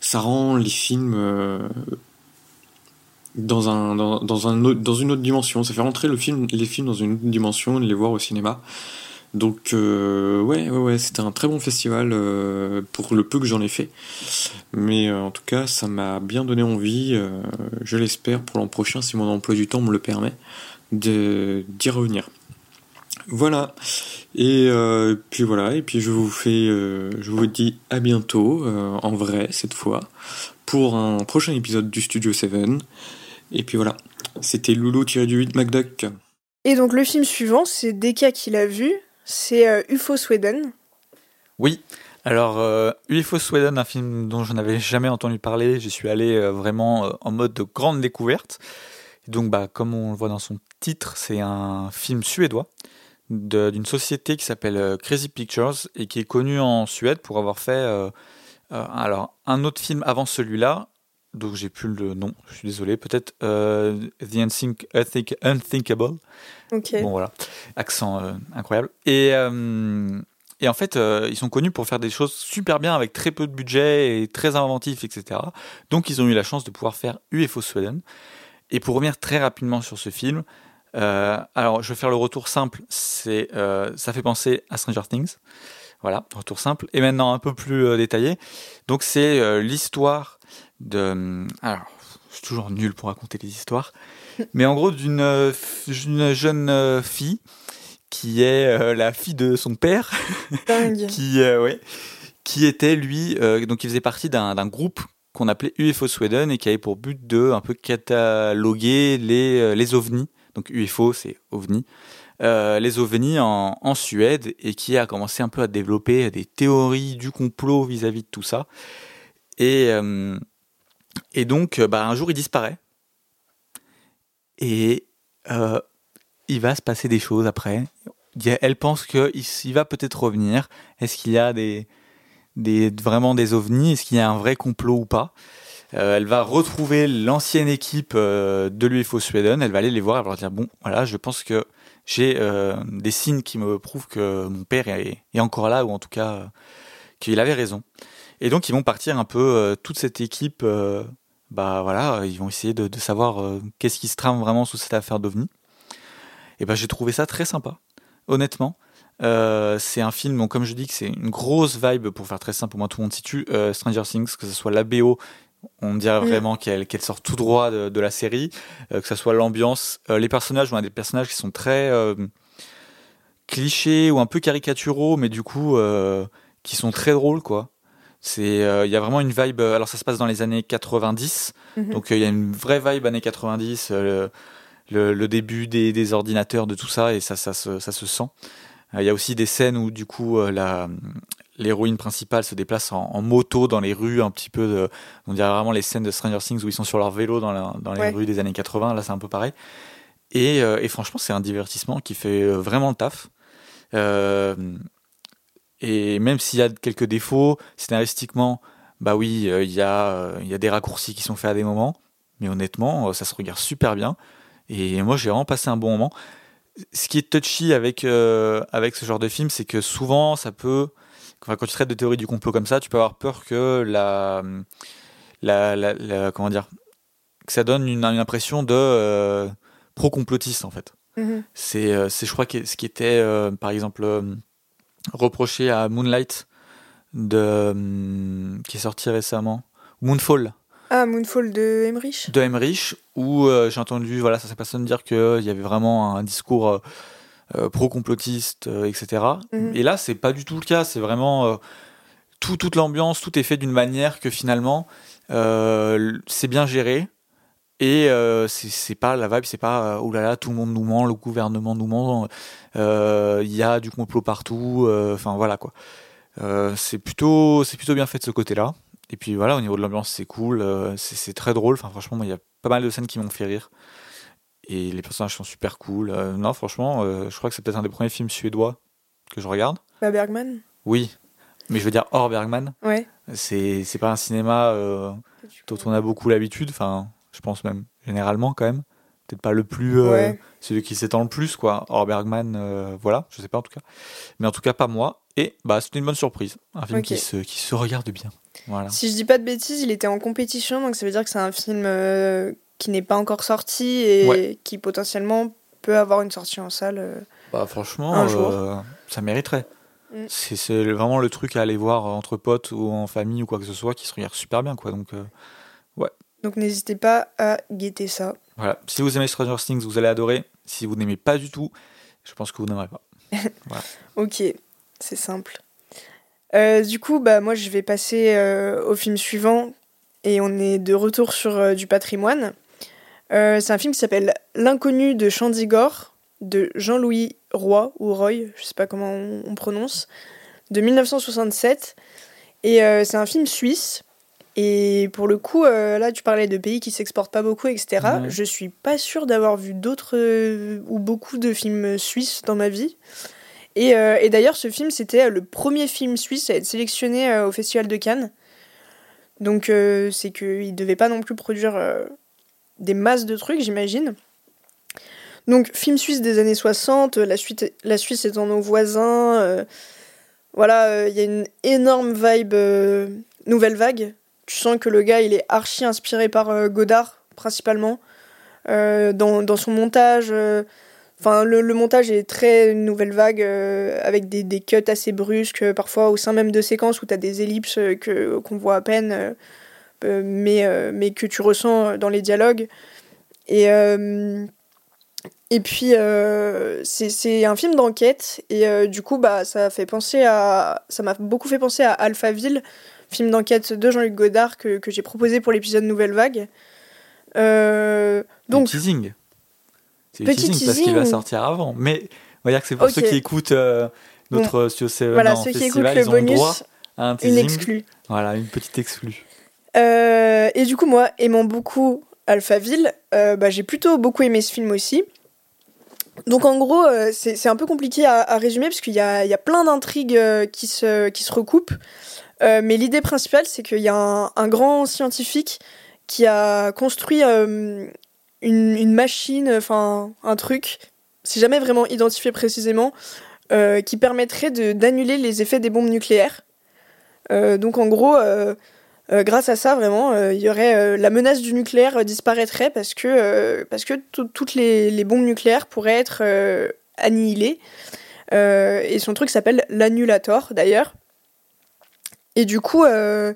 ça rend les films euh, dans, un, dans, dans, un, dans une autre dimension. Ça fait rentrer le film, les films dans une autre dimension, de les voir au cinéma. Donc euh, ouais, ouais, ouais c'était un très bon festival euh, pour le peu que j'en ai fait. Mais euh, en tout cas, ça m'a bien donné envie, je l'espère pour l'an prochain, si mon emploi du temps me le permet, d'y revenir. Voilà. Et puis voilà, et puis je vous fais je vous dis à bientôt en vrai cette fois pour un prochain épisode du Studio 7. Et puis voilà. C'était Loulou-du-8 McDuck. Et donc le film suivant, c'est Deka qui l'a vu, c'est euh, UFO Sweden. Oui. Alors, euh, UFO Sweden, un film dont je n'avais jamais entendu parler. Je suis allé euh, vraiment en mode de grande découverte. donc, bah, comme on le voit dans son titre, c'est un film suédois d'une société qui s'appelle euh, Crazy Pictures et qui est connue en Suède pour avoir fait euh, euh, alors un autre film avant celui-là, donc j'ai plus le nom, je suis désolé, peut-être The Unthink, Unthinkable. Bon voilà, accent incroyable. Et, et en fait, ils sont connus pour faire des choses super bien avec très peu de budget et très inventifs, etc. Donc ils ont eu la chance de pouvoir faire UFO Sweden. Et pour revenir très rapidement sur ce film, euh, alors, je vais faire le retour simple. C'est, euh, ça fait penser à Stranger Things. Voilà, retour simple. Et maintenant un peu plus euh, détaillé. Donc, c'est l'histoire de. Alors, je suis toujours nul pour raconter les histoires. Mais en gros, d'une, jeune fille qui est la fille de son père. qui, ouais, qui était, lui, donc il faisait partie d'un, groupe qu'on appelait UFO Sweden et qui avait pour but de un peu cataloguer les, les ovnis donc UFO c'est OVNI, euh, les ovnis en, Suède et qui a commencé un peu à développer des théories du complot vis-à-vis de tout ça. Et, euh, et donc, bah, un jour, il disparaît. Et euh, il va se passer des choses après. Elle pense qu'il va peut-être revenir. Est-ce qu'il y a des, des, vraiment des ovnis? Est-ce qu'il y a un vrai complot ou pas? Euh, elle va retrouver l'ancienne équipe euh, de l'UFO Sweden. Elle va aller les voir. Elle va leur dire bon, voilà, je pense que j'ai euh, des signes qui me prouvent que mon père est, encore là, ou en tout cas qu'il avait raison. Et donc ils vont partir un peu toute cette équipe. bah voilà, ils vont essayer de, savoir qu'est-ce qui se trame vraiment sous cette affaire d'OVNI. Et ben j'ai trouvé ça très sympa, honnêtement. c'est un film, donc comme je dis, que c'est une grosse vibe, pour faire très simple, pour moi tout le monde situe, Stranger Things, que ce soit la BO, on dirait mm. vraiment qu'elle sort tout droit de, la série, euh, que ce soit l'ambiance. Euh, les personnages, on a des personnages qui sont très euh, clichés ou un peu caricaturaux, mais du coup, qui sont très drôles, quoi. C'est, il y a vraiment une vibe. Alors ça se passe dans les années 90, mm-hmm. donc il y a une vraie vibe années 90. Le, début des, ordinateurs, de tout ça, et ça, ça, ça se sent. Il y a aussi des scènes où du coup la, l'héroïne principale se déplace en, moto dans les rues, un petit peu de, on dirait vraiment les scènes de Stranger Things où ils sont sur leur vélo dans, dans les rues des années 80. Là, c'est un peu pareil. Et, euh, et franchement, c'est un divertissement qui fait euh, vraiment le taf. Euh, et même s'il y a quelques défauts, scénaristiquement, bah oui, il y, a, il y a des raccourcis qui sont faits à des moments. Mais honnêtement, ça se regarde super bien. Et moi, j'ai vraiment passé un bon moment. Ce qui est touchy avec, avec ce genre de film, c'est que souvent, ça peut quand tu traites de théorie du complot comme ça, tu peux avoir peur que la, la, comment dire, que ça donne une, impression de euh, pro-complotiste en fait. Euh, c'est, je crois, que ce qui était, euh, par exemple, reproché à Moonlight, de, qui est sorti récemment, Moonfall. Ah, Moonfall de Emmerich De Emmerich, où j'ai entendu voilà, ça, personne dire qu'il y avait vraiment un discours euh, pro-complotiste, euh, etc. Mhm. Et là, c'est pas du tout le cas. C'est vraiment euh, tout, toute l'ambiance, tout est fait d'une manière que finalement, c'est bien géré. Et c'est pas la vibe, c'est pas oh là là, tout le monde nous ment, le gouvernement nous ment, il y a du complot partout. Enfin voilà quoi. c'est plutôt, c'est plutôt bien fait de ce côté-là. Et puis voilà, au niveau de l'ambiance, c'est cool, c'est très drôle. Enfin franchement, il y a pas mal de scènes qui m'ont fait rire et les personnages sont super cool. Euh, non, franchement, euh, je crois que c'est peut-être un des premiers films suédois que je regarde. Bah, Bergman Oui, mais je veux dire hors Bergman. Ouais. C'est, c'est pas un cinéma euh, dont on a beaucoup l'habitude, enfin, je pense même généralement quand même. Peut-être pas le plus. celui qui s'étend le plus, quoi. Hors Bergman, voilà, je sais pas en tout cas. Mais en tout cas, pas moi. Et bah, c'était une bonne surprise. Un film qui, se, qui se regarde bien. Voilà. Si je dis pas de bêtises, il était en compétition, donc ça veut dire que c'est un film qui n'est pas encore sorti et qui potentiellement peut avoir une sortie en salle. Euh, bah, franchement, euh, ça mériterait. Mm. C'est vraiment le truc à aller voir entre potes ou en famille ou quoi que ce soit qui se regarde super bien. Quoi. Donc, euh, ouais. Donc n'hésitez pas à guetter ça. Voilà. Si vous aimez Stranger Things, vous allez adorer. Si vous n'aimez pas du tout, je pense que vous n'aimerez pas. voilà. ok, c'est simple. du coup, bah, moi je vais passer au film suivant et on est de retour sur du patrimoine. Euh, c'est un film qui s'appelle L'inconnu de Chandigore de Jean-Louis Roy ou Roy, je sais pas comment on, prononce, de 1967. Et euh, c'est un film suisse. Et pour le coup, euh, là, tu parlais de pays qui s'exportent pas beaucoup, etc. Ouais. Je suis pas sûre d'avoir vu d'autres euh, ou beaucoup de films suisses dans ma vie. Et, euh, et d'ailleurs, ce film, c'était le premier film suisse à être sélectionné au Festival de Cannes. Donc, c'est qu'il devait pas non plus produire des masses de trucs, j'imagine. Donc, film suisse des années 60, la, suite, la Suisse étant nos voisins. voilà, il y a une énorme vibe nouvelle vague. Tu sens que le gars, il est archi inspiré par euh, Godard, principalement. Euh, dans, dans son montage. euh, Enfin, le, montage est très nouvelle vague, avec des, des cuts assez brusques, parfois au sein même de séquences où tu as des ellipses que, qu'on voit à peine, mais, mais que tu ressens dans les dialogues. Et, et puis, c'est, c'est un film d'enquête, et du coup, bah, ça, ça m'a beaucoup fait penser à Alphaville, film d'enquête de Jean-Luc Godard que, que j'ai proposé pour l'épisode Nouvelle Vague. Euh, Donc, teasing. C'est Petit teasing parce qu'il va teasing. sortir avant. Mais on va dire que c'est pour ceux qui écoutent euh, notre euh, Seven voilà, ceux qui écoutent le ils ont le droit bonus, à un une teasing. exclue. Voilà, une petite exclue. Euh, et du coup, moi, aimant beaucoup Alphaville, euh, bah, j'ai plutôt beaucoup aimé ce film aussi. Donc en gros, c'est un peu compliqué à, à résumer parce qu'il y y a plein d'intrigues qui, se, qui se recoupent. Euh, mais l'idée principale, c'est qu'il y a un, grand scientifique qui a construit euh, une, machine, enfin un truc, c'est jamais vraiment identifié précisément, euh, qui permettrait d'annuler les effets des bombes nucléaires. Donc en gros, grâce à ça, vraiment, il y aurait la menace du nucléaire disparaîtrait parce que parce que tout- toutes les, bombes nucléaires pourraient être annihilées. Et son truc s'appelle l'annulator d'ailleurs. Et du coup, euh,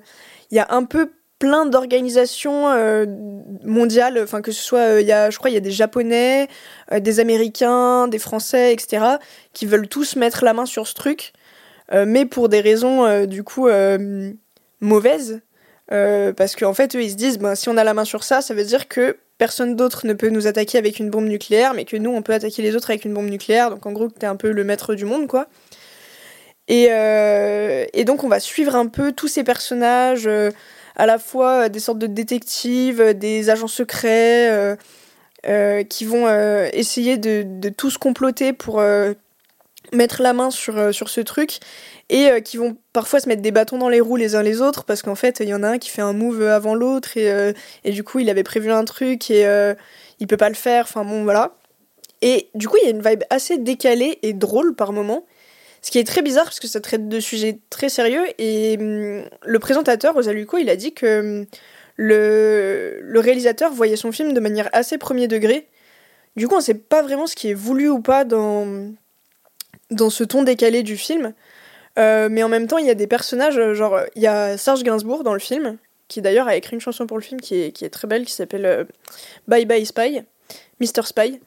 il y a un peu plein d'organisations euh, mondiales, enfin que ce soit, euh, y a, je crois, il y a des Japonais, euh, des Américains, des Français, etc., qui veulent tous mettre la main sur ce truc, mais pour des raisons du coup mauvaises. Parce qu'en fait, eux, ils se disent, ben, si on a la main sur ça, ça veut dire que personne d'autre ne peut nous attaquer avec une bombe nucléaire, mais que nous, on peut attaquer les autres avec une bombe nucléaire. Donc, en gros, t'es un peu le maître du monde, quoi. Et, euh, et donc, on va suivre un peu tous ces personnages, euh, à la fois euh, des sortes de détectives, des agents secrets, qui vont essayer de, de tous comploter pour mettre la main sur, sur ce truc et qui vont parfois se mettre des bâtons dans les roues les uns les autres parce qu'en fait il y en a un qui fait un move avant l'autre et, et du coup il avait prévu un truc et il peut pas le faire. Enfin bon voilà. Et du coup il y a une vibe assez décalée et drôle par moment ce qui est très bizarre parce que ça traite de sujets très sérieux et hum, le présentateur Osaluko il a dit que hum, le, le réalisateur voyait son film de manière assez premier degré du coup on sait pas vraiment ce qui est voulu ou pas dans dans ce ton décalé du film euh, mais en même temps, il y a des personnages, euh, genre, il y a Serge Gainsbourg dans le film, qui d'ailleurs a écrit une chanson pour le film qui est, qui est très belle, qui s'appelle euh, Bye Bye Spy, Mr. Spy.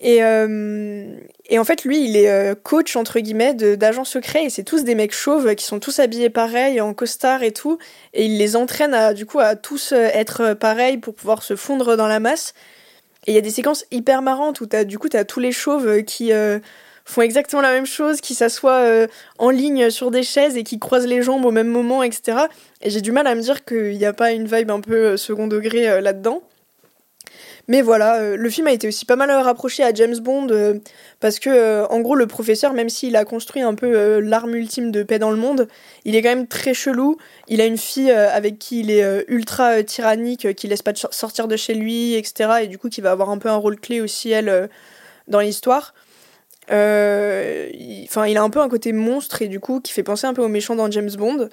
Et, euh, et en fait, lui, il est euh, coach, entre guillemets, d'agents secrets, et c'est tous des mecs chauves qui sont tous habillés pareil, en costard et tout, et il les entraîne à, du coup, à tous euh, être pareils pour pouvoir se fondre dans la masse. Et il y a des séquences hyper marrantes où t'as, du coup, t'as tous les chauves qui font exactement la même chose, qui s'assoient en ligne sur des chaises et qui croisent les jambes au même moment, etc. Et j'ai du mal à me dire qu'il n'y a pas une vibe un peu second degré là-dedans. Mais voilà, euh, le film a été aussi pas mal rapproché à James Bond euh, parce que, euh, en gros, le professeur, même s'il a construit un peu l'arme ultime de paix dans le monde, il est quand même très chelou. Il a une fille avec qui il est ultra tyrannique, qui laisse pas sortir de chez lui, etc. Et du coup, qui va avoir un peu un rôle clé aussi, elle, dans l'histoire. Il- il a un peu un côté monstre et du coup qui fait penser un peu au méchant dans James Bond.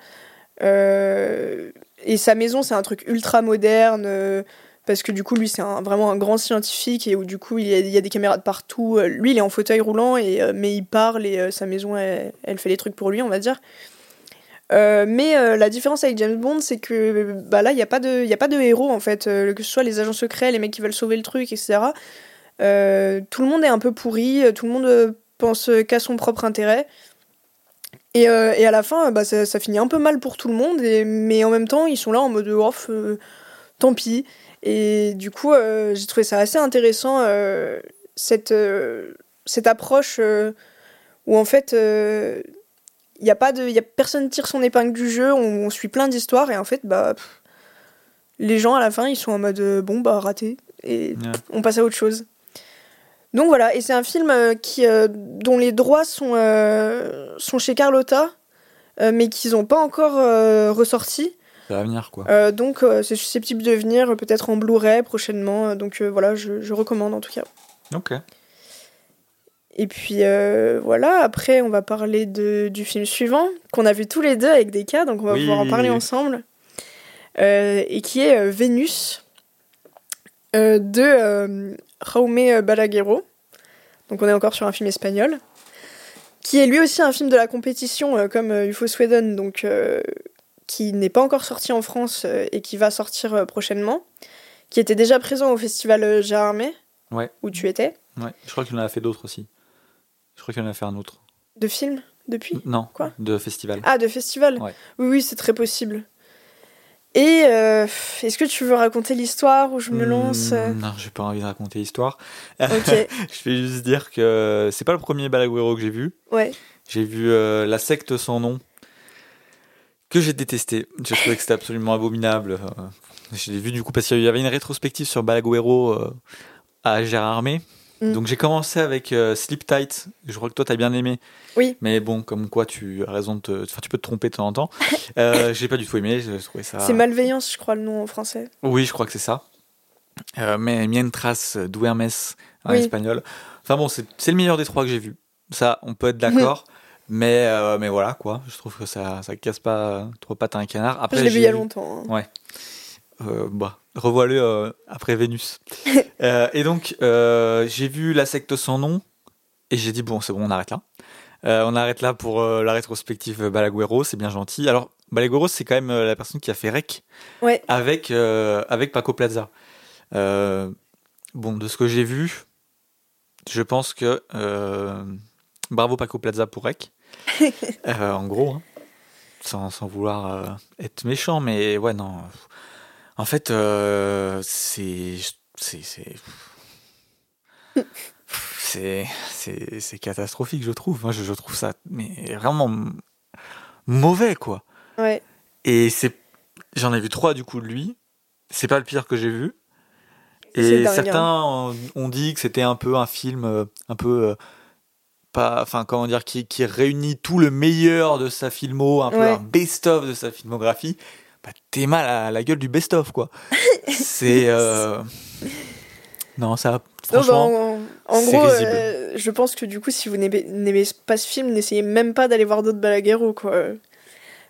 Et sa maison, c'est un truc ultra moderne parce que du coup, lui, c'est un- vraiment un grand scientifique et où du coup, il y a, des caméras de partout. Euh, Lui, il est en fauteuil roulant et euh, mais il parle et euh, sa maison, elle, fait les trucs pour lui, on va dire. Mais la différence avec James Bond, c'est que bah là, il n'y a, pas de- a pas de héros en fait, que ce soit les agents secrets, les mecs qui veulent sauver le truc, etc. Tout le monde est un peu pourri, tout le monde pense qu'à son propre intérêt. Et, et à la fin, bah, ça, finit un peu mal pour tout le monde, mais en même temps, ils sont là en mode off, tant pis. Et du coup, euh, j'ai trouvé ça assez intéressant, euh, cette, euh, cette approche où en fait, Il y a pas de, y a personne tire son épingle du jeu. On, on suit plein d'histoires et en fait, bah, pff, les gens à la fin, ils sont en mode bon bah raté et on passe à autre chose. Donc voilà, et c'est un film qui, dont les droits sont, sont chez Carlotta, mais qu'ils n'ont pas encore ressorti. Ça va venir, quoi. Euh, donc euh, c'est susceptible de venir euh, peut-être en Blu-ray prochainement. euh, donc euh, voilà, je, je recommande en tout cas. Ok. Et puis euh, voilà, après on va parler de, du film suivant, qu'on a vu tous les deux avec des cas, donc on va Oui. pouvoir en parler ensemble. Euh, et qui est euh, Vénus euh, de euh, Jaume Balaguerro. Donc on est encore sur un film espagnol. Qui est lui aussi un film de la compétition euh, comme euh, UFO Sweden, donc euh, qui n'est pas encore sorti en France euh, et qui va sortir euh, prochainement. Qui était déjà présent au festival euh, Gérard May, Ouais. où tu étais, Ouais. Je crois qu'il en a fait d'autres aussi. Je crois qu'il en a fait un autre. de film depuis? Non. Quoi? De festival. Ah, de festival? Ouais. Oui, oui, c'est très possible. Et euh, est-ce que tu veux raconter l'histoire ou je me lance Hmm, Non, j'ai pas envie de raconter l'histoire. Ok, je vais juste dire que c'est pas le premier Balaguero que j'ai vu. ouais. J'ai vu euh, La secte sans nom, que j'ai détesté. J'ai trouvé que c'était absolument abominable. Euh, je l'ai vu du coup parce qu'il y avait une rétrospective sur Balaguero euh, à Gérard Armé. Mm. Donc j'ai commencé avec euh, Sleep Tight. Je crois que toi t'as bien aimé. Oui. Mais bon, comme quoi tu as raison de te... Enfin, tu peux te tromper de temps en temps. Euh, j'ai pas du tout aimé. J'ai trouvé ça. C'est Malveillance, je crois, le nom en français. Oui, je crois que c'est ça. Euh, mais Mientras Duermes en Oui. espagnol. Enfin bon, c'est c'est le meilleur des trois que j'ai vu. Ça, on peut être d'accord. Mais, euh, mais voilà, quoi. Je trouve que ça, ça casse pas trois pattes à un canard. Après, je l'ai vu il y a longtemps. hein. euh, bah, revoilé euh, après Vénus. Euh, et donc, euh, j'ai vu La secte sans nom. Et j'ai dit, bon, c'est bon, on arrête là. Euh, on arrête là pour euh, la rétrospective Balaguero, c'est bien gentil. Alors, Balaguero, c'est quand même euh, la personne qui a fait Rec Ouais. avec, euh, avec Paco Plaza. Euh, bon, de ce que j'ai vu, je pense que euh, bravo Paco Plaza pour Rec. Euh, en gros, hein. sans, sans vouloir euh, être méchant, mais ouais, non. En fait, euh, c'est. C'est. Catastrophique, je trouve. Moi, je, je trouve ça mais vraiment mauvais, quoi. Ouais. Et c'est, j'en ai vu trois du coup de lui. C'est pas le pire que j'ai vu. Et certains ont, ont dit que c'était un peu un film, euh, un peu pas, enfin comment dire, qui, qui réunit tout le meilleur de sa filmo, un peu un best-of de sa filmographie. Bah, t'es mal à la gueule du best-of, quoi. c'est, euh, non, ça, Non, bah, en, gros, euh, je pense que du coup, si vous n'aimez pas ce film, n'essayez même pas d'aller voir d'autres Balaguerro, quoi.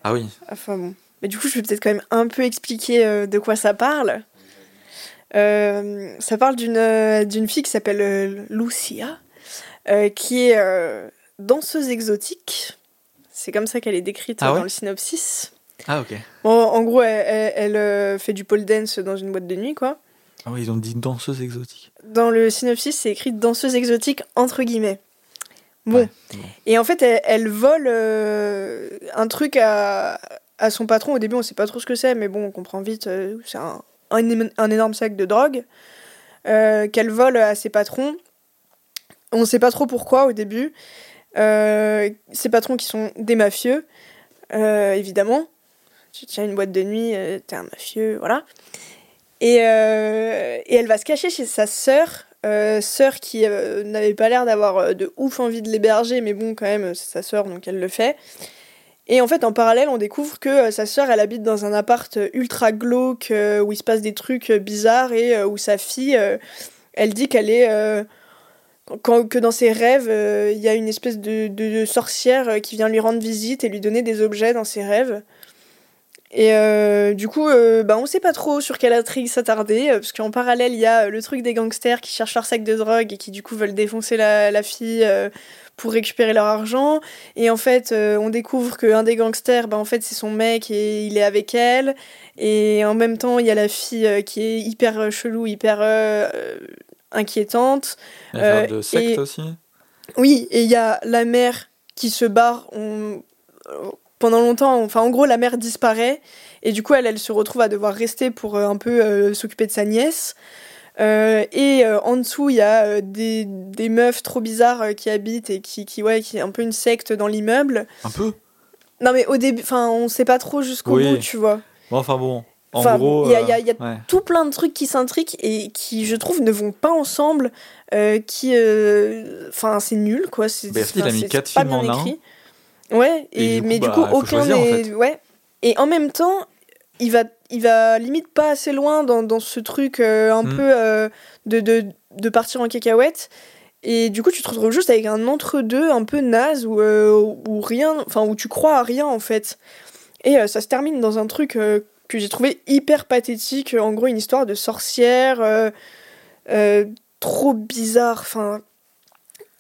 ah oui, Enfin bon. Mais du coup, je vais peut-être quand même un peu expliquer euh, de quoi ça parle. Euh, ça parle d'une euh, d'une fille qui s'appelle Lucia, euh, qui est euh, danseuse exotique. C'est comme ça qu'elle est décrite Ah ouais dans le synopsis. ah ok. Bon, en gros, elle, elle- elle, euh, fait du pole dance dans une boîte de nuit, quoi. Ah oui, ils ont dit danseuse exotique. Dans le synopsis, c'est écrit danseuse exotique entre guillemets. Bon. Ouais, bon. Et en fait, elle, elle vole euh, un truc à, à son patron. Au début, on sait pas trop ce que c'est, mais bon, on comprend vite. euh, c'est un, un, énorme sac de drogue euh, qu'elle vole à ses patrons. On sait pas trop pourquoi au début. Euh, ses patrons qui sont des mafieux, euh, évidemment. Tu tiens une boîte de nuit, euh, t'es un mafieux, voilà. Et, et elle va se cacher chez sa sœur, sœur qui n'avait pas l'air d'avoir de ouf envie de l'héberger, mais bon, quand même, c'est sa sœur, donc elle le fait. Et en fait, en parallèle, on découvre que sa sœur, elle habite dans un appart ultra glauque, où il se passe des trucs bizarres, et où sa fille, elle dit qu'elle est... que dans ses rêves, euh, il y a une espèce de, sorcière euh, qui vient lui rendre visite et lui donner des objets dans ses rêves. Et euh, du coup, euh, bah, on sait pas trop sur quelle intrigue s'attarder, parce qu'en parallèle, il y a le truc des gangsters qui cherchent leur sac de drogue et qui du coup veulent défoncer la, la fille pour récupérer leur argent. Et en fait, on découvre qu'un des gangsters, bah, en fait, c'est son mec et il est avec elle. Et en même temps, il y a la fille qui est hyper chelou, hyper inquiétante. Il y a Euh, de secte et- aussi? Oui, et il y a la mère qui se barre on- pendant longtemps. Enfin, en gros, la mère disparaît et du coup, elle, elle se retrouve à devoir rester pour euh, un peu euh, s'occuper de sa nièce. Euh, et euh, en dessous, il y a euh, des, des meufs trop bizarres qui habitent et qui, qui, ouais, qui est un peu une secte dans l'immeuble. Un peu? Non, mais au début, enfin, on sait pas trop jusqu'au Oui. bout, tu vois. Bon, enfin bon. En Enfin, il y a- il y a- euh, il y a ouais. Tout plein de trucs qui s'intriquent et qui, je trouve, ne vont pas ensemble. euh, qui. euh, Enfin, c'est nul, quoi. C'est il a mis quatre films en un. Ouais, Et et, du coup, mais du bah, coup, aucun choisir, en fait. Ouais. Et en même temps, il va, il va limite pas assez loin dans, dans ce truc euh, un Mm. peu de, de, de partir en cacahuète. Et du coup, tu te retrouves juste avec un entre-deux un peu naze où, où rien, enfin, où tu crois à rien en fait. Et ça se termine dans un truc que j'ai trouvé hyper pathétique. En gros, une histoire de sorcière euh, euh, trop bizarre. Enfin.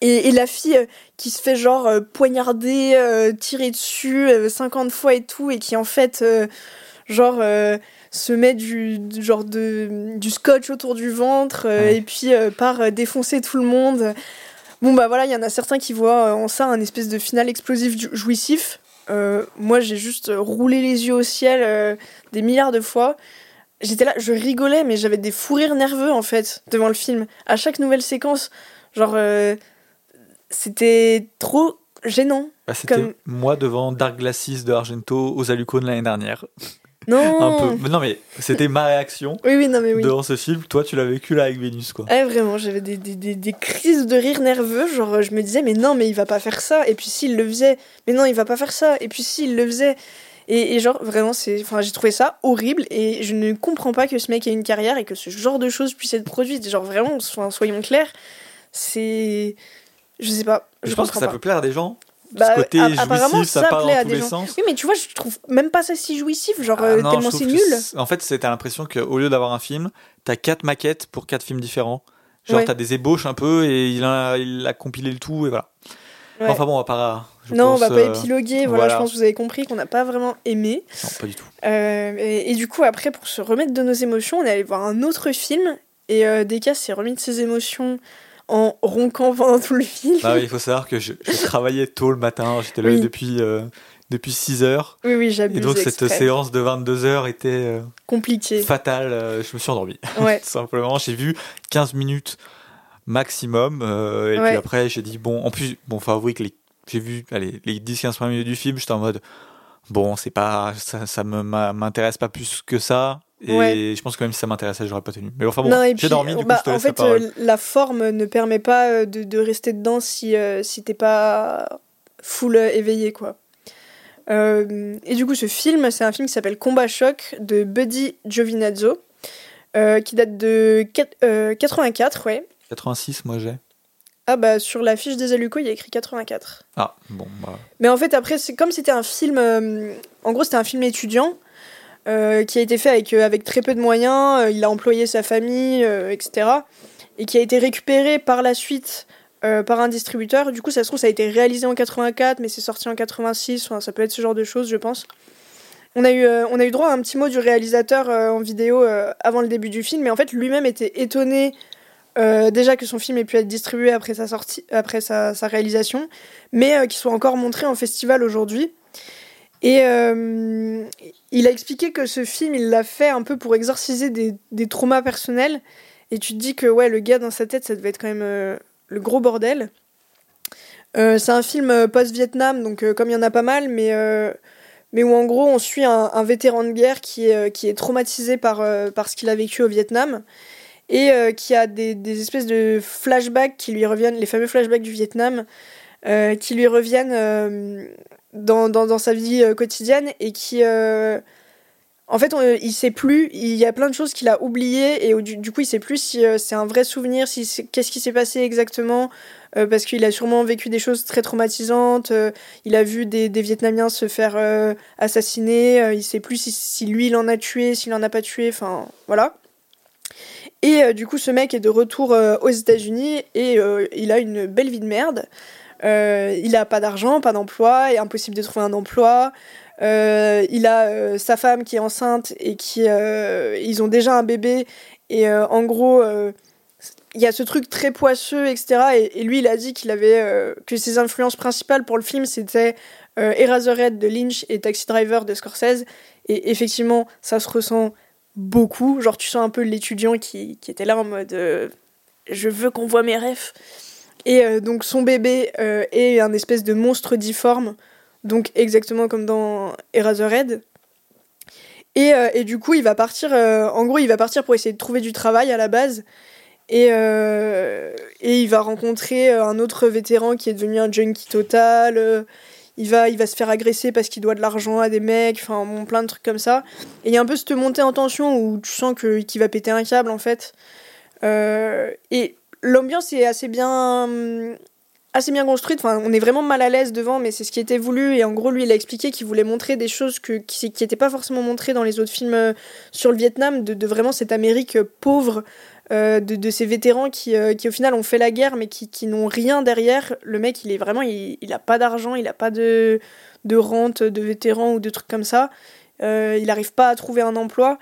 Et, et la fille euh, qui se fait genre poignarder, tirer dessus euh, 50 fois et tout, et qui en fait, genre, se met du, du genre de, du scotch autour du ventre, et puis part défoncer tout le monde. Bon, bah voilà, il y en a certains qui voient en ça un espèce de final explosif jou- jouissif. Euh, moi, j'ai juste roulé les yeux au ciel euh, des milliards de fois. J'étais là, je rigolais, mais j'avais des fous rires nerveux en fait devant le film. À chaque nouvelle séquence, genre, euh, c'était trop gênant. Bah, C'était comme- moi devant Dark Glasses de Argento aux Alucon l'année dernière. Non. Un peu. Mais non, mais c'était ma réaction Oui, oui, non, mais oui. devant ce film. Toi, tu l'as vécu là avec Vénus, quoi. Ouais, vraiment, j'avais des, des, des, des crises de rire nerveux. Genre, je me disais, mais non, mais il va pas faire ça. Et puis, s'il le faisait, mais non, il va pas faire ça. Et puis, s'il le faisait. Et, et genre, vraiment, c'est, enfin, j'ai trouvé ça horrible. Et je ne comprends pas que ce mec ait une carrière et que ce genre de choses puisse être produite. Genre, vraiment, soyons clairs, c'est. Je sais pas. Je, Je, pense que ça pas. peut plaire à des gens. Bah, ce côté a- apparemment, jouissif, ça, ça part plaît dans à tous des les gens. sens. Oui, mais tu vois, je trouve même pas ça si jouissif. Genre, Ah euh, non, tellement c'est nul. En fait, c'est- t'as l'impression qu'au lieu d'avoir un film, t'as quatre maquettes pour quatre films différents. Genre, Ouais. t'as des ébauches un peu et il a, il a compilé le tout et voilà. Ouais. Enfin bon, on va pas. je non, pense, on va pas euh, épiloguer. Voilà, voilà. je pense que vous avez compris qu'on n'a pas vraiment aimé. Non, pas du tout. Euh, et, et du coup, après, pour se remettre de nos émotions, on est allé voir un autre film. Et euh, Deka s'est remis de ses émotions en roncant pendant tout le film. Ah oui, il faut savoir que je, je travaillais tôt le matin. J'étais Oui. depuis, euh, depuis 6 heures. Oui, oui, j'abuse. Et donc, cette exprès. séance de 22 heures était euh, Compliqué. fatale. Euh, Je me suis endormi. Ouais. Tout simplement, j'ai vu 15 minutes maximum. euh, et Ouais. puis après, j'ai dit, bon, en plus, bon, faut avouer que les- j'ai vu allez, les 10-15 premières minutes du film, j'étais en mode, bon, c'est pas, ça, ça me- m'intéresse pas plus que ça. Et Ouais. je pense que même si ça m'intéressait, j'aurais pas tenu. Mais enfin bon, j'ai dormi, du coup, bah, je te en la fait, euh, la forme ne permet pas euh, de, de rester dedans si, euh, si t'es pas full euh, éveillé, quoi. Euh, et du coup, ce film, c'est un film qui s'appelle Combat Choc de Buddy Giovinazzo, qui date de quat- euh, 84, ouais. 86, moi j'ai. Ah bah sur la fiche des Aluco, il y a écrit 84. Ah, bon, bah. Mais en fait, après, c'est comme c'était un film. en gros, c'était un film étudiant euh, qui a été fait avec, euh, avec très peu de moyens. euh, il a employé sa famille, etc. Et qui a été récupéré par la suite par un distributeur. Du coup, ça se trouve, ça a été réalisé en 84, mais c'est sorti en 86. Enfin, ça peut être ce genre de choses, je pense. On a eu, on a eu droit à un petit mot du réalisateur en vidéo avant le début du film, mais en fait, lui-même était étonné. déjà que son film ait pu être distribué après sa sortie, après sa, sa réalisation, mais qu'il soit encore montré en festival aujourd'hui. Et il a expliqué que ce film, il l'a fait un peu pour exorciser des, des traumas personnels. Et tu te dis que ouais, le gars dans sa tête, ça devait être quand même euh, le gros bordel. Euh, c'est un film euh, post-Vietnam, donc comme il y en a pas mal, mais, mais où en gros on suit un, un vétéran de guerre qui est, qui est traumatisé par, par ce qu'il a vécu au Vietnam et qui a des, des espèces de flashbacks qui lui reviennent, les fameux flashbacks du Vietnam, qui lui reviennent dans, dans, dans sa vie euh, quotidienne et qui. euh, en fait, on, il sait plus, il y a plein de choses qu'il a oubliées et du, coup, il sait plus si euh, c'est un vrai souvenir, si qu'est-ce qui s'est passé exactement, parce qu'il a sûrement vécu des choses très traumatisantes, il a vu des, des Vietnamiens se faire assassiner, il sait plus si, si lui il en a tué, s'il en a pas tué, enfin voilà. Et du coup, ce mec est de retour aux États-Unis et il a une belle vie de merde. Euh, il a pas d'argent, pas d'emploi, et impossible de trouver un emploi. Euh, il a euh, sa femme qui est enceinte et qui ils ont déjà un bébé. Et en gros il y a ce truc très poisseux etc et, lui il a dit qu'il avait que ses influences principales pour le film c'était Eraserhead de Lynch et Taxi Driver de Scorsese. Et effectivement ça se ressent beaucoup. Genre tu sens un peu l'étudiant qui, était là en mode je veux qu'on voit mes rêves et euh, donc son bébé euh, est un espèce de monstre difforme donc exactement comme dans Eraserhead. Et, euh, et du coup, il va partir, en gros, il va partir pour essayer de trouver du travail à la base. Et, et il va rencontrer un autre vétéran qui est devenu un junkie total. Il va, il va se faire agresser parce qu'il doit de l'argent à des mecs, enfin, bon, plein de trucs comme ça. Et il y a un peu cette montée en tension où tu sens qu'il va péter un câble, en fait. et l'ambiance est assez bien assez bien construite. Enfin, on est vraiment mal à l'aise devant, mais c'est ce qui était voulu. Et en gros, lui, il a expliqué qu'il voulait montrer des choses que, qui n'étaient pas forcément montrées dans les autres films euh, sur le Vietnam, de, vraiment cette Amérique euh, pauvre, euh, de, de, ces vétérans qui, qui, au final, ont fait la guerre, mais qui, qui n'ont rien derrière. Le mec, il est vraiment, il, il a pas d'argent, il a pas de, de rente de vétéran ou de trucs comme ça. il n'arrive pas à trouver un emploi.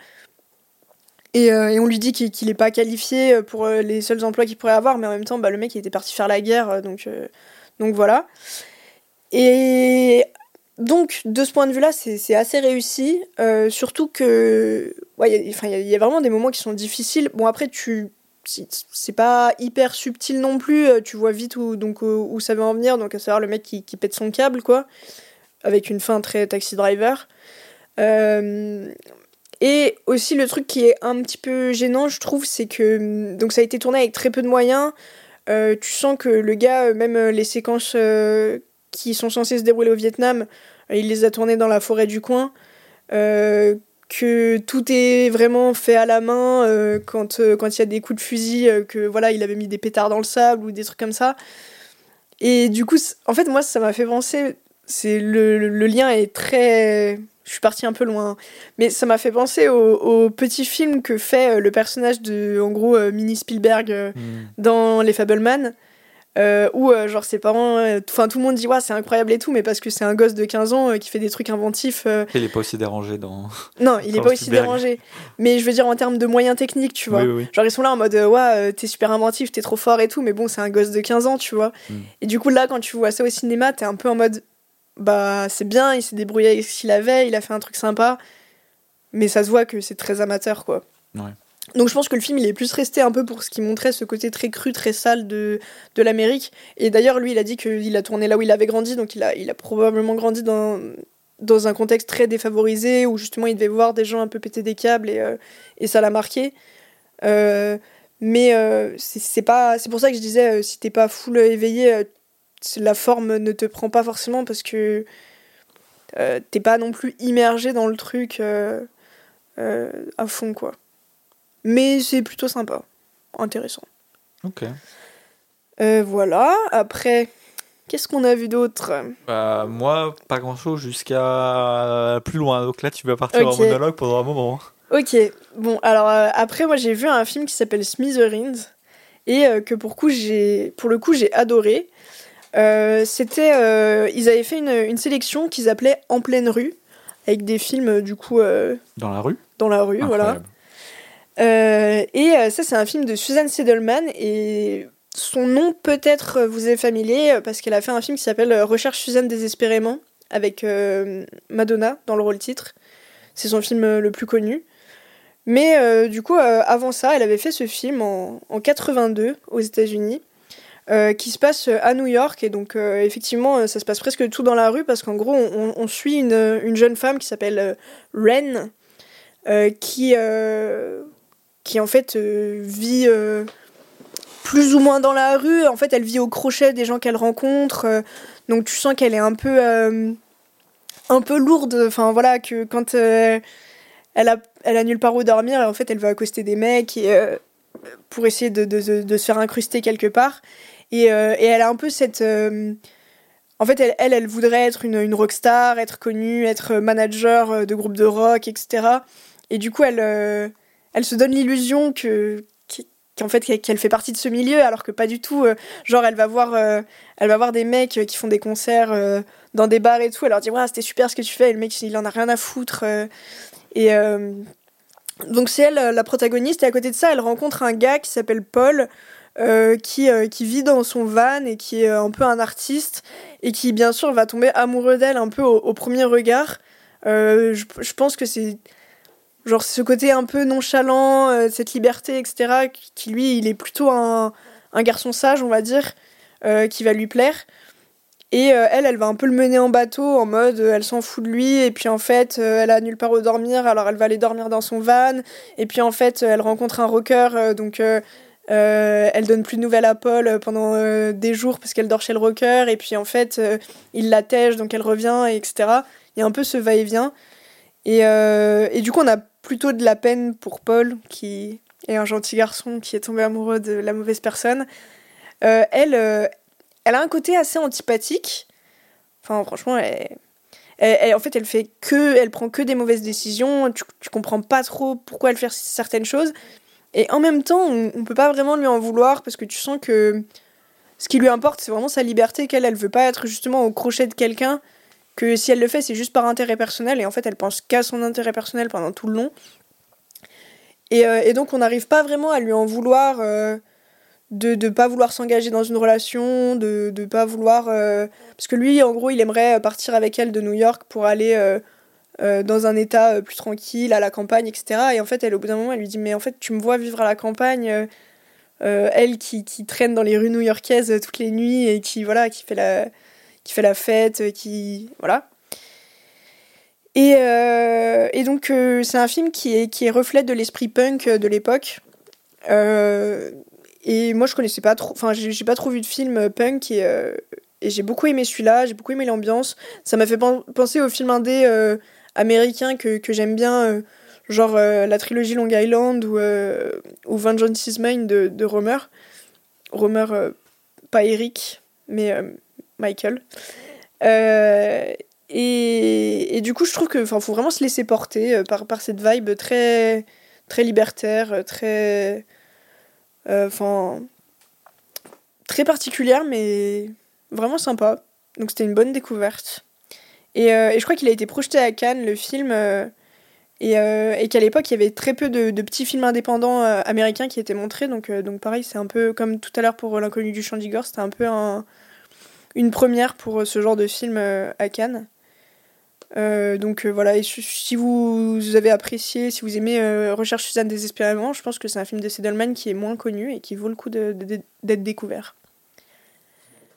Euh, et, on lui dit qu'il n'est pas qualifié pour euh, les seuls emplois qu'il pourrait avoir, mais en même temps, bah, le mec il était parti faire la guerre, euh, donc, donc voilà. Et donc, de ce point de vue-là, c'est assez réussi, surtout que. Il y, a, y, a vraiment des moments qui sont difficiles. Bon, après, tu. C'est pas hyper subtil non plus, tu vois vite où, donc, où, ça va en venir, donc à savoir le mec qui, pète son câble, quoi, avec une fin très taxi driver. Euh, et aussi le truc qui est un petit peu gênant, je trouve, c'est que hum, donc ça a été tourné avec très peu de moyens. Euh, tu sens que le gars, euh, même euh, les séquences qui sont censées se dérouler au Vietnam, il les a tournées dans la forêt du coin. que tout est vraiment fait à la main quand quand il y a des coups de fusil, que voilà, il avait mis des pétards dans le sable ou des trucs comme ça. Et du coup, en fait, moi, ça m'a fait penser. Le, le lien est très je suis partie un peu loin. Mais ça m'a fait penser au, petit film que fait euh, le personnage de, en gros, euh, Mini Spielberg euh, hmm. dans Les Fableman. où genre ses parents enfin tout le monde dit ouais c'est incroyable et tout mais parce que c'est un gosse de 15 ans qui fait des trucs inventifs il est pas aussi dérangé dans non il est pas aussi dérangé mais je veux dire en termes de moyens techniques tu vois genre ils sont là en mode ouais t'es super inventif t'es trop fort et tout mais bon c'est un gosse de 15 ans tu vois hmm. et du coup là quand tu vois ça au cinéma t'es un peu en mode bah c'est bien, il s'est débrouillé avec ce qu'il avait, il a fait un truc sympa, mais ça se voit que c'est très amateur quoi. Donc je pense que le film il est plus resté un peu pour ce qui montrait ce côté très cru, très sale de, de l'Amérique. Et d'ailleurs lui il a dit qu'il a tourné là où il avait grandi, donc il a, il a probablement grandi dans, dans un contexte très défavorisé où justement il devait voir des gens un peu péter des câbles et, euh, et ça l'a marqué. Euh, mais euh, c'est pas c'est pour ça que je disais si t'es pas full éveillé la forme ne te prend pas forcément parce que euh, t'es pas non plus immergé dans le truc euh, euh, à fond, quoi. Mais c'est plutôt sympa, intéressant. Ok. voilà, après, qu'est-ce qu'on a vu d'autre? Bah, Moi, pas grand-chose jusqu'à plus loin. Donc là, tu vas partir en monologue pendant un moment. Ok, bon, alors après, moi j'ai vu un film qui s'appelle Smithereens et que pour, coup, pour le coup j'ai adoré. Euh, c'était, euh, ils avaient fait une, une sélection qu'ils appelaient En pleine rue, avec des films euh, du coup. dans la rue Dans la rue, voilà. et ça, c'est un film de Suzanne Sedelman et son nom peut-être vous est familier parce qu'elle a fait un film qui s'appelle Recherche Suzanne désespérément avec Madonna dans le rôle titre. C'est son film le plus connu. Mais du coup, avant ça, elle avait fait ce film en, en 82 aux États-Unis. Euh, qui se passe à New York. Et donc, euh, effectivement, ça se passe presque tout dans la rue parce qu'en gros, on, suit une, une, jeune femme qui s'appelle euh, Ren, qui, qui en fait vit plus ou moins dans la rue. En fait, elle vit au crochet des gens qu'elle rencontre. donc, tu sens qu'elle est un peu, un peu lourde. Enfin, voilà, que quand elle, a, elle a nulle part où dormir, en fait, elle va accoster des mecs pour essayer de, de, de, se faire incruster quelque part. Et, euh, et elle a un peu cette. Euh, en fait, elle, elle, voudrait être une, une rockstar, être connue, être manager euh, de groupe de rock, etc. Et du coup, elle, elle se donne l'illusion que qu'en fait qu'elle fait partie de ce milieu alors que pas du tout genre elle va voir elle va voir des mecs qui font des concerts dans des bars et tout elle leur dit ouais c'était super ce que tu fais et le mec il en a rien à foutre et donc c'est elle la protagoniste et à côté de ça elle rencontre un gars qui s'appelle Paul euh, qui, euh, qui vit dans son van et qui est un peu un artiste et qui bien sûr va tomber amoureux d'elle un peu au, premier regard. Euh, je, je, pense que c'est genre ce côté un peu nonchalant, cette liberté, etc., qui lui, il est plutôt un, un garçon sage, on va dire, qui va lui plaire. Et elle, elle va un peu le mener en bateau, en mode elle s'en fout de lui, et puis en fait, elle a nulle part où dormir, alors elle va aller dormir dans son van, et puis en fait, elle rencontre un rocker, donc elle donne plus de nouvelles à Paul pendant des jours parce qu'elle dort chez le rocker, et puis en fait, il la tèche, donc elle revient, etc. Il y a un peu ce va-et-vient. Et, du coup, on a plutôt de la peine pour Paul, qui est un gentil garçon qui est tombé amoureux de la mauvaise personne. Euh, elle, euh, elle a un côté assez antipathique. Enfin, franchement, elle, en fait, elle fait que, elle prend que des mauvaises décisions. Tu, tu comprends pas trop pourquoi elle fait certaines choses. Et en même temps, on, on peut pas vraiment lui en vouloir parce que tu sens que ce qui lui importe, c'est vraiment sa liberté, qu'elle, elle veut pas être justement au crochet de quelqu'un que si elle le fait, c'est juste par intérêt personnel, et en fait, elle pense qu'à son intérêt personnel pendant tout le long. Et, euh, donc, on n'arrive pas vraiment à lui en vouloir euh, de ne pas vouloir s'engager dans une relation, de ne pas vouloir. Euh, parce que lui, en gros, il aimerait partir avec elle de New York pour aller dans un état plus tranquille, à la campagne, etc. Et en fait, elle, au bout d'un moment, elle lui dit Mais en fait, tu me vois vivre à la campagne. elle qui, qui, traîne dans les rues new-yorkaises toutes les nuits et qui voilà qui fait la qui fait la fête, euh, qui. Voilà. Et, euh, et donc, euh, c'est un film qui est, qui est reflet de l'esprit punk de l'époque. et moi, je connaissais pas trop. Enfin, j'ai pas trop vu de film punk et j'ai beaucoup aimé celui-là, j'ai beaucoup aimé l'ambiance. Ça m'a fait penser au film indé américain que, que j'aime bien, genre la trilogie Long Island ou, ou Vengeance is de, de Romer. Romer, pas Eric, mais Michael. Euh, et, et, du coup, je trouve qu'il faut vraiment se laisser porter euh, par, par cette vibe très, très libertaire, très. Euh, enfin. très particulière, mais vraiment sympa. Donc, c'était une bonne découverte. Et, et je crois qu'il a été projeté à Cannes, le film. et, et qu'à l'époque, il y avait très peu de, de petits films indépendants américains qui étaient montrés. Donc, donc pareil, c'est un peu comme tout à l'heure pour L'inconnu du chant d'Igor, c'était un peu un, une première pour euh, ce genre de film euh, à Cannes. Euh, donc voilà, et si vous avez apprécié, si vous aimez Recherche Suzanne désespérément, je pense que c'est un film de Sedelman qui est moins connu et qui vaut le coup d'être découvert.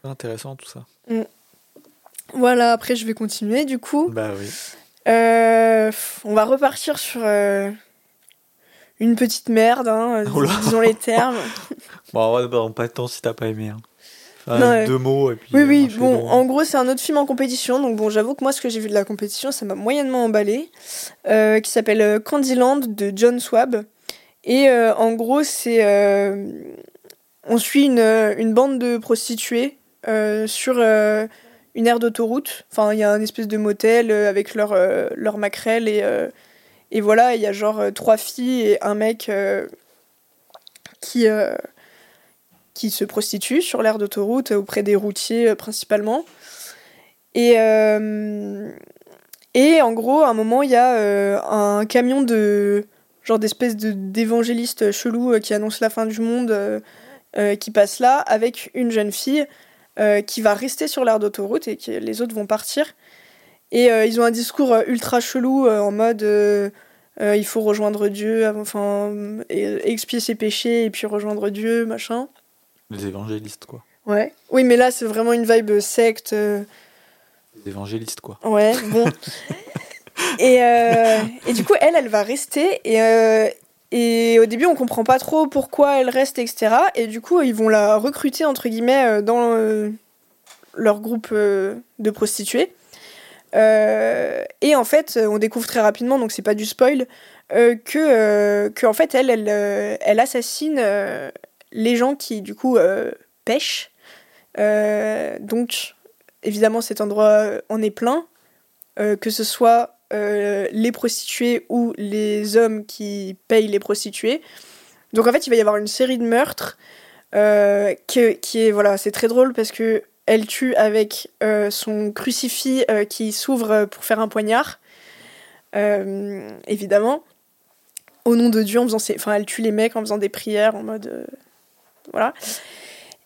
Intéressant tout ça. Mm. Voilà, après je vais continuer du coup. Bah oui. on va repartir sur une petite merde, hein, disons les termes. bon, on va pas de temps si t'as pas aimé. Hein deux mots. oui, oui, bon, en gros, c'est un autre film en compétition. Donc, bon, j'avoue que moi, ce que j'ai vu de la compétition, ça m'a moyennement emballé. Euh, qui s'appelle euh, Candyland de John Swab. Et euh, en gros, c'est. on suit une, une, bande de prostituées sur une aire d'autoroute. Enfin, il y a un espèce de motel avec leur, leur maquerelle et. et voilà, il y a genre trois filles et un mec qui, qui se prostituent sur l'aire d'autoroute auprès des routiers euh, principalement. Et, euh, et en gros, à un moment, il y a euh, un camion de genre d'espèce d'évangéliste chelou qui annonce la fin du monde qui passe là avec une jeune fille qui va rester sur l'aire d'autoroute et que les autres vont partir. Et ils ont un discours ultra chelou en mode il faut rejoindre Dieu, enfin, expier ses péchés et puis rejoindre Dieu, machin. Les évangélistes, quoi. Ouais. Oui, mais là, c'est vraiment une vibe secte. Euh. Les évangélistes, quoi. Ouais, bon. et, euh, et du coup, elle, elle va rester. Et, euh, et au début, on comprend pas trop pourquoi elle reste, etc. Et du coup, ils vont la recruter, entre guillemets, dans leur groupe de prostituées. et en fait, on découvre très rapidement, donc c'est pas du spoil, que, que en fait, elle, elle, elle assassine les gens qui, du coup, euh, pêchent. Euh, donc, évidemment, cet endroit en est plein, euh, que ce soit les prostituées ou les hommes qui payent les prostituées. Donc, en fait, il va y avoir une série de meurtres qui, qui est, voilà, c'est très drôle parce que elle tue avec son crucifix qui s'ouvre pour faire un poignard, évidemment. Au nom de Dieu, en faisant enfin, elle tue les mecs en faisant des prières en mode voilà.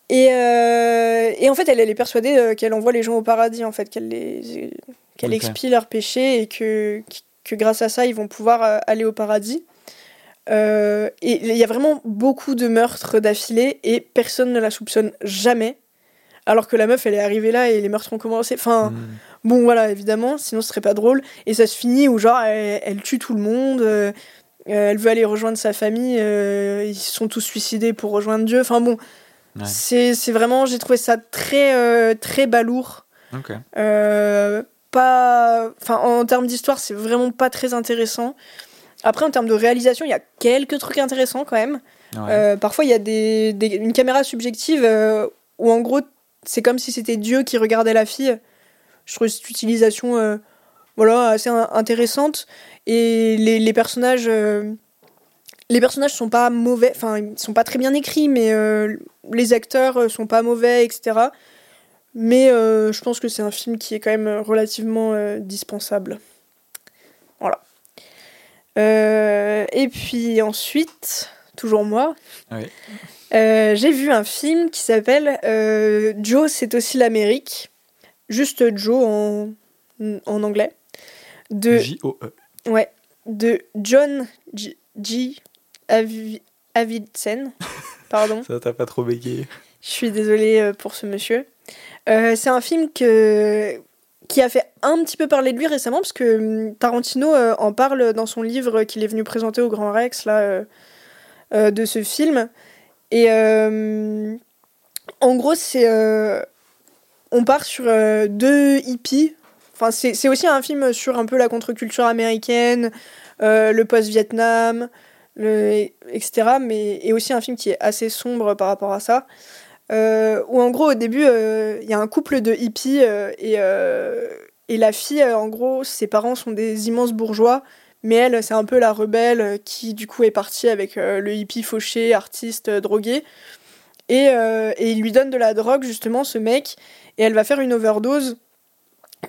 Et, euh, et, en fait, elle, elle est persuadée euh, qu'elle envoie les gens au paradis, en fait, qu'elle les, qu'elle expie leurs péchés et que, que grâce à ça, ils vont pouvoir euh, aller au paradis. et il y a vraiment beaucoup de meurtres d'affilée et personne ne la soupçonne jamais. alors que la meuf elle est arrivée là et les meurtres ont commencé. Enfin, Hmm. bon voilà, évidemment, sinon ce serait pas drôle. Et ça se finit où genre elle, elle tue tout le monde, euh, euh, elle veut aller rejoindre sa famille, euh, ils se sont tous suicidés pour rejoindre Dieu. Enfin bon, Ouais. c'est vraiment, j'ai trouvé ça très, euh, très balourd. Ok. Pas, enfin, en termes d'histoire, c'est vraiment pas très intéressant. Après, en termes de réalisation, il y a quelques trucs intéressants quand même. Ouais. Euh, parfois, il y a des, des- une caméra subjective euh, où, en gros, c'est comme si c'était Dieu qui regardait la fille. Je trouve cette utilisation euh, voilà, assez in- intéressante. Et les, les personnages. les personnages sont pas mauvais, enfin, ils sont pas très bien écrits, mais les acteurs sont pas mauvais, etc. Mais euh, je pense que c'est un film qui est quand même relativement euh, dispensable. Voilà. Euh, et puis ensuite, toujours moi, Oui. euh, j'ai vu un film qui s'appelle euh, Joe, c'est aussi l'Amérique. Juste Joe en, en anglais. De, J-O-E. ouais, de John G. G. Avi- Avildsen. Pardon. Ça t'a pas trop bégayé. Je suis désolée euh, pour ce monsieur. Euh, c'est un film qui a fait un petit peu parler de lui récemment, parce que hum, Tarantino euh, en parle dans son livre qu'il est venu présenter au Grand Rex, là, euh, de ce film. Et en gros, c'est... on part sur deux hippies. Enfin, c'est aussi un film sur un peu la contre-culture américaine, le post-Vietnam, etc. Mais et aussi un film qui est assez sombre par rapport à ça. Euh, où en gros au début euh, il y a un couple de hippies euh, et, la fille en gros ses parents sont des immenses bourgeois mais elle c'est un peu la rebelle qui du coup est partie avec le hippie fauché artiste drogué. Et, et il lui donne de la drogue justement ce mec et elle va faire une overdose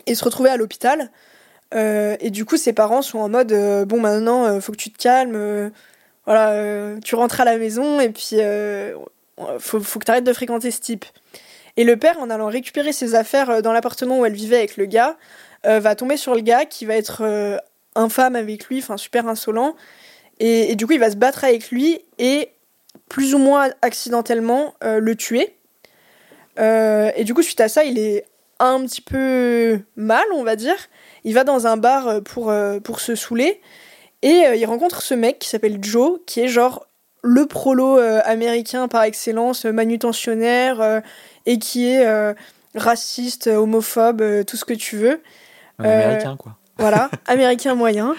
et se retrouver à l'hôpital. Et du coup ses parents sont en mode bon maintenant faut que tu te calmes voilà tu rentres à la maison et puis faut, faut que tu arrêtes de fréquenter ce type. Et le père, en allant récupérer ses affaires euh, dans l'appartement où elle vivait avec le gars, euh, va tomber sur le gars qui va être euh, infâme avec lui, enfin super insolent. Et, du coup, il va se battre avec lui et plus ou moins accidentellement le tuer. Et du coup, suite à ça, il est un petit peu mal, on va dire. Il va dans un bar pour, pour se saouler. Et il rencontre ce mec qui s'appelle Joe, qui est genre le prolo euh, américain par excellence, euh, manutentionnaire, euh, et qui est raciste, homophobe, tout ce que tu veux. Un américain, quoi. Voilà, américain moyen.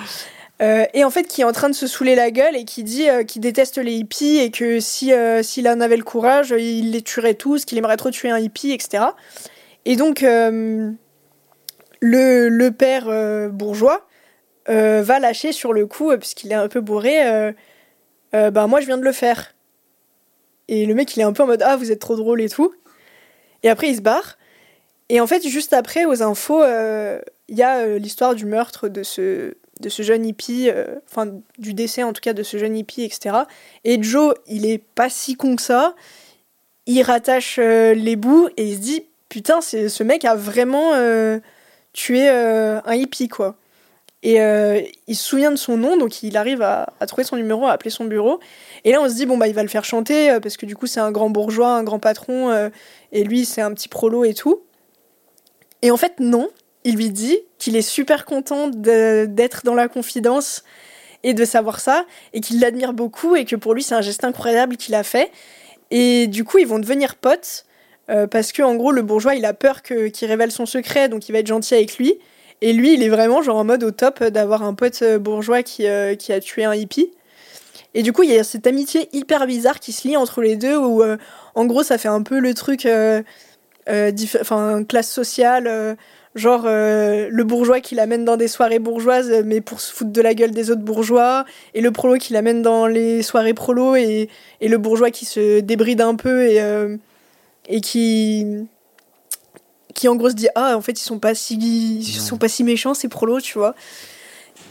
Euh, et en fait, qui est en train de se saouler la gueule et qui dit euh, qu'il déteste les hippies et que si euh, s'il en avait le courage, il les tuerait tous, qu'il aimerait trop tuer un hippie, etc. Et donc, le, le père bourgeois va lâcher sur le coup, puisqu'il est un peu bourré, euh, bah moi je viens de le faire. Et le mec il est un peu en mode ah vous êtes trop drôle et tout. Et après il se barre. Et en fait juste après aux infos euh, il y a euh, l'histoire du meurtre de ce, de ce jeune hippie, enfin du décès en tout cas de ce jeune hippie, etc. Et Joe il est pas si con que ça. Il rattache les bouts et il se dit putain ce mec a vraiment tué un hippie quoi. Et euh, il se souvient de son nom, donc il arrive à, trouver son numéro, à appeler son bureau. Et là, on se dit, bon, bah, il va le faire chanter, euh, parce que du coup, c'est un grand bourgeois, un grand patron, euh, et lui, c'est un petit prolo et tout. Et en fait, non. Il lui dit qu'il est super content d'être dans la confidence et de savoir ça, et qu'il l'admire beaucoup, et que pour lui, c'est un geste incroyable qu'il a fait. Et du coup, ils vont devenir potes, parce que, en gros, le bourgeois, il a peur qu'il révèle son secret, donc il va être gentil avec lui. Et lui, il est vraiment genre en mode au top d'avoir un pote euh, bourgeois qui, euh, qui a tué un hippie. Et du coup, il y a cette amitié hyper bizarre qui se lie entre les deux, où euh, en gros, ça fait un peu le truc, enfin, classe sociale, genre le bourgeois qui l'amène dans des soirées bourgeoises, mais pour se foutre de la gueule des autres bourgeois, et le prolo qui l'amène dans les soirées prolo, et, et le bourgeois qui se débride un peu et, et qui qui en gros se dit ah en fait ils sont pas si ils sont pas si méchants ces prolos tu vois.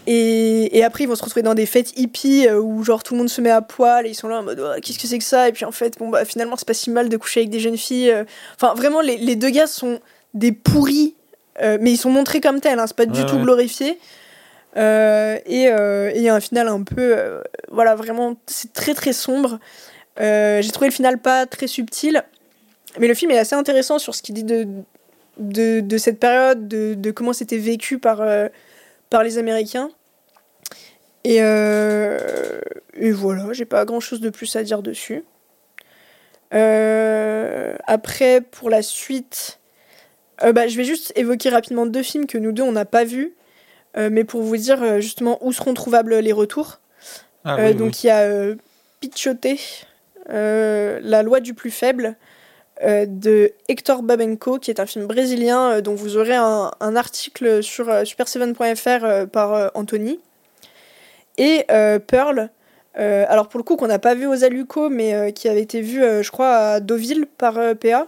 Et, et après ils vont se retrouver dans des fêtes hippies euh, où genre tout le monde se met à poil et ils sont là en mode Oh, qu'est-ce que c'est que ça? Et puis en fait bon bah finalement c'est pas si mal de coucher avec des jeunes filles euh. enfin vraiment les, les deux gars sont des pourris euh, mais ils sont montrés comme tels hein, c'est pas du Ouais, tout glorifié. Euh, et euh, et il y a un final un peu voilà vraiment c'est très très sombre. J'ai trouvé le final pas très subtil mais le film est assez intéressant sur ce qu'il dit de, de, de, cette période, de, de comment c'était vécu par, euh, par les Américains. Et, euh, et voilà, j'ai pas grand chose de plus à dire dessus. Euh, après, pour la suite, bah, je vais juste évoquer rapidement deux films que nous deux on n'a pas vus, mais pour vous dire justement où seront trouvables les retours. Ah donc il y a Pichoté, La loi du plus faible, de Hector Babenco, qui est un film brésilien euh, dont vous aurez un, article sur euh, super7.fr par Anthony. Et Pearl, alors pour le coup qu'on n'a pas vu aux Aluco, mais qui avait été vu, je crois, à Deauville par PA.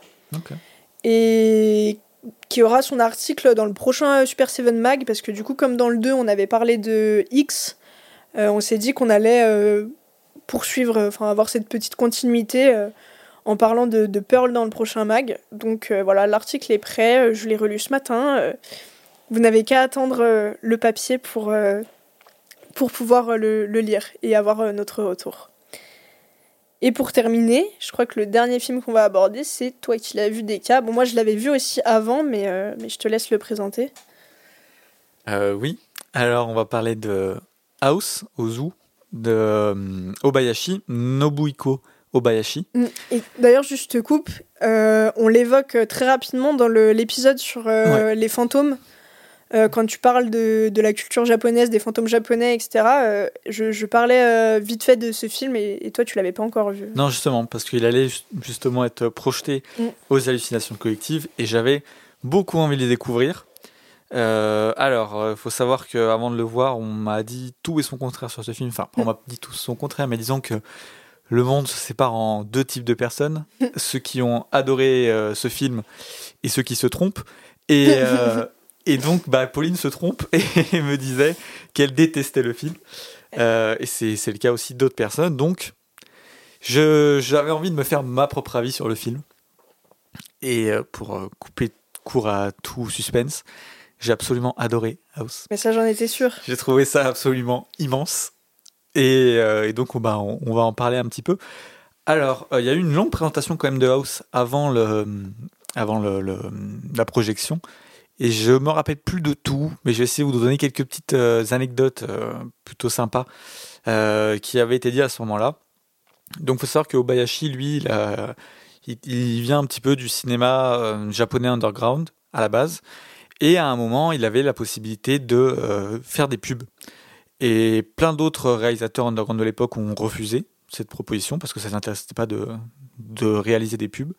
Et qui aura son article dans le prochain Super 7 Mag, parce que du coup, comme dans le 2, on avait parlé de X, on s'est dit qu'on allait poursuivre, enfin avoir cette petite continuité en parlant de, Pearl dans le prochain mag. Donc euh, voilà, l'article est prêt, euh, je l'ai relu ce matin. Euh, vous n'avez qu'à attendre le papier pour, pour pouvoir le, lire et avoir notre retour. Et pour terminer, je crois que le dernier film qu'on va aborder, c'est Toi qui l'as vu des cas. Bon, moi je l'avais vu aussi avant, mais, mais je te laisse le présenter. oui, alors on va parler de House, Ozu, de Obayashi, Nobuhiko Obayashi. Mm. Et d'ailleurs, juste te coupe, euh, on l'évoque euh, très rapidement dans l'épisode sur euh, les fantômes. quand tu parles de, de, la culture japonaise, des fantômes japonais, etc., je, je, parlais vite fait de ce film et, toi, tu l'avais pas encore vu. Non, justement, parce qu'il allait justement être projeté mm. aux hallucinations collectives et j'avais beaucoup envie de les découvrir. alors, il faut savoir qu'avant de le voir, on m'a dit tout et son contraire sur ce film. Enfin, on m'a dit tout son contraire, mais disons que le monde se sépare en deux types de personnes, ceux qui ont adoré euh, ce film et ceux qui se trompent. Et, euh, et donc, bah, Pauline se trompe et me disait qu'elle détestait le film. Euh, et c'est le cas aussi d'autres personnes. Donc, j'avais envie de me faire ma propre avis sur le film. Et pour couper court à tout suspense, j'ai absolument adoré House. Mais ça, j'en étais sûr. J'ai trouvé ça absolument immense. Euh, et, donc, bah, on, va en parler un petit peu. Alors, euh, il y a eu une longue présentation quand même de House avant, la projection. Et je me rappelle plus de tout, mais je vais essayer de vous donner quelques petites euh, anecdotes plutôt sympas qui avaient été dites à ce moment-là. Donc, il faut savoir que Obayashi, lui, il, vient un petit peu du cinéma japonais underground à la base. Et à un moment, il avait la possibilité de faire des pubs. Et plein d'autres réalisateurs underground de l'époque ont refusé cette proposition parce que ça n'intéressait pas de, de réaliser des pubs.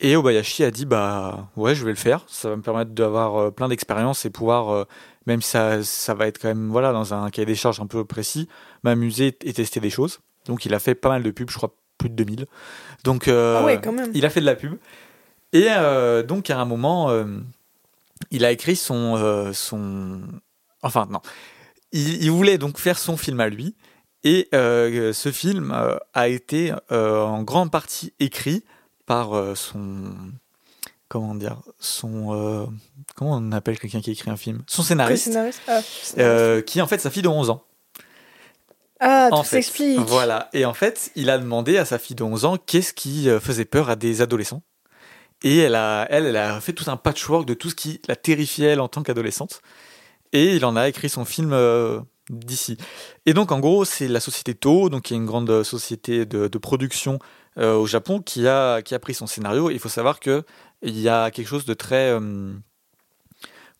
Et Obayashi a dit bah ouais je vais le faire, ça va me permettre d'avoir euh, plein d'expériences et pouvoir, euh, même si ça, ça va être quand même voilà dans un cahier des charges un peu précis, m'amuser et tester des choses. Donc il a fait pas mal de pubs, je crois plus de 2000. Donc euh, ah quand même. il a fait de la pub. Et donc à un moment, il a écrit son, son... Enfin non, il, voulait donc faire son film à lui. Et euh, ce film euh, a été euh, en grande partie écrit par son. Comment dire Son. comment on appelle quelqu'un qui écrit un film? Son scénariste. Ah, qui est en fait sa fille de 11 ans. Ah, tout s'explique. Voilà. Et en fait, il a demandé à sa fille de 11 ans qu'est-ce qui faisait peur à des adolescents. Et elle a, elle, elle a fait tout un patchwork de tout ce qui la terrifiait elle en tant qu'adolescente et il en a écrit son film euh, d'ici. Et donc en gros, c'est la société To, donc qui est une grande société de, production euh, au Japon, qui a, qui a pris son scénario. Il faut savoir que il y a quelque chose de très euh,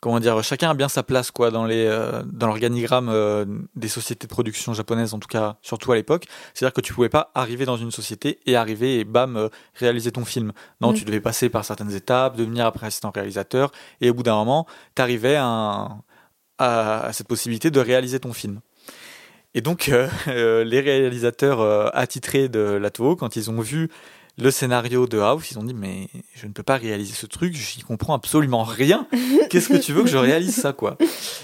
comment dire, chacun a bien sa place quoi dans les dans l'organigramme des sociétés de production japonaises en tout cas surtout à l'époque. C'est-à-dire que tu pouvais pas arriver dans une société et arriver et bam réaliser ton film. Non, mm. tu devais passer par certaines étapes, devenir après assistant réalisateur et au bout d'un moment, tu arrivais à un à, cette possibilité de réaliser ton film. Et donc, euh, euh, les réalisateurs euh, attitrés de la quand ils ont vu le scénario de House, ils ont dit mais je ne peux pas réaliser ce truc, j'y comprends absolument rien. Qu'est-ce que tu veux que je réalise ça quoi?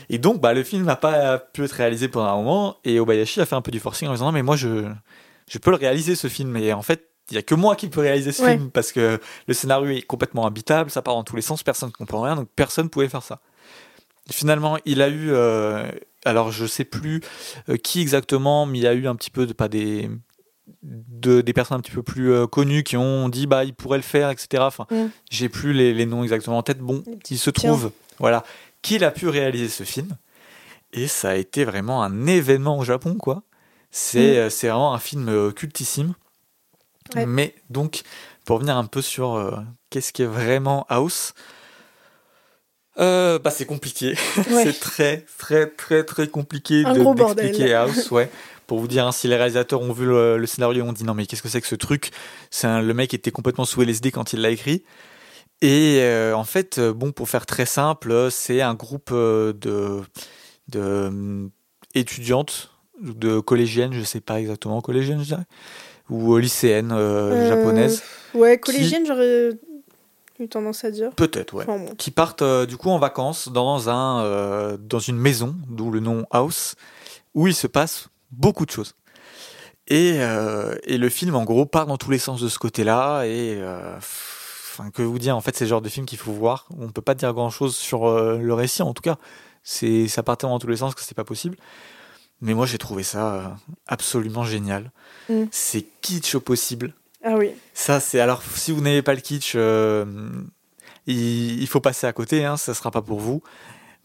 Et donc bah le film n'a pas pu être réalisé pendant un moment et Obayashi a fait un peu du forcing en disant non mais moi je je peux le réaliser ce film mais en fait il y a que moi qui peux réaliser ce film parce que le scénario est complètement habitable, ça part dans tous les sens, personne ne comprend rien donc personne pouvait faire ça. Finalement, il a eu, euh, alors je sais plus euh, qui exactement, mais il a eu un petit peu de pas des de, des personnes un petit peu plus euh, connues qui ont dit bah il pourrait le faire, etc. Enfin, Mm. j'ai plus les, les noms exactement en tête. Bon, il se trouve, voilà, qu'il a pu réaliser ce film. Et ça a été vraiment un événement au Japon, quoi. C'est Mm. c'est vraiment un film cultissime. Ouais. Mais donc, pour venir un peu sur euh, qu'est-ce qui est vraiment House, euh, bah c'est compliqué. Ouais. c'est très, très, très, très compliqué Un de d'expliquer House, ouais. Pour vous dire, hein, si les réalisateurs ont vu le, le scénario, ont dit non mais qu'est-ce que c'est que ce truc? Un- le mec était complètement sous LSD quand il l'a écrit. Et euh, en fait, euh, bon, pour faire très simple, c'est un groupe de, de étudiantes, de collégiennes, je sais pas exactement, collégiennes, je dirais, ou lycéennes euh, japonaises, Ouais, collégienne, j'aurais eu tendance à dire. peut-être, ouais. Enfin, bon. qui partent euh, du coup en vacances dans un euh, dans une maison d'où le nom House où il se passe beaucoup de choses et, euh, et le film en gros part dans tous les sens de ce côté-là et enfin que vous dire en fait c'est le genre de film qu'il faut voir on peut pas dire grand chose sur le récit en tout cas c'est ça part tellement dans tous les sens que c'est pas possible mais moi j'ai trouvé ça absolument génial Mm. c'est kitsch au possible Ah oui. Ça, c'est alors si vous n'avez pas le kitsch, euh, il, faut passer à côté, hein, ça sera pas pour vous.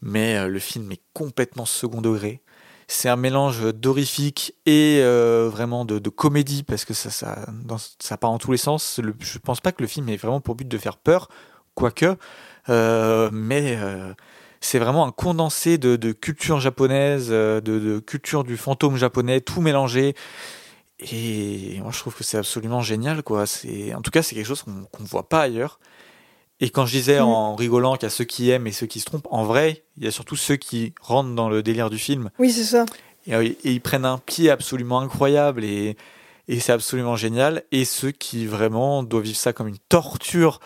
Mais euh, le film est complètement second degré. C'est un mélange d'horrifique et euh, vraiment de, comédie parce que ça, ça, dans- part en tous les sens. Je pense pas que le film ait vraiment pour but de faire peur, quoique, mais c'est vraiment un condensé de, culture japonaise, de culture du fantôme japonais, tout mélangé. Et moi, je trouve que c'est absolument génial, quoi. C'est, en tout cas, c'est quelque chose qu'on qu'on voit pas ailleurs. Et quand je disais Mm. en rigolant qu'il y a ceux qui aiment et ceux qui se trompent, en vrai, il y a surtout ceux qui rentrent dans le délire du film Oui, c'est ça. et, euh, et ils prennent un pied absolument incroyable et, et c'est absolument génial. Et ceux qui vraiment doivent vivre ça comme une torture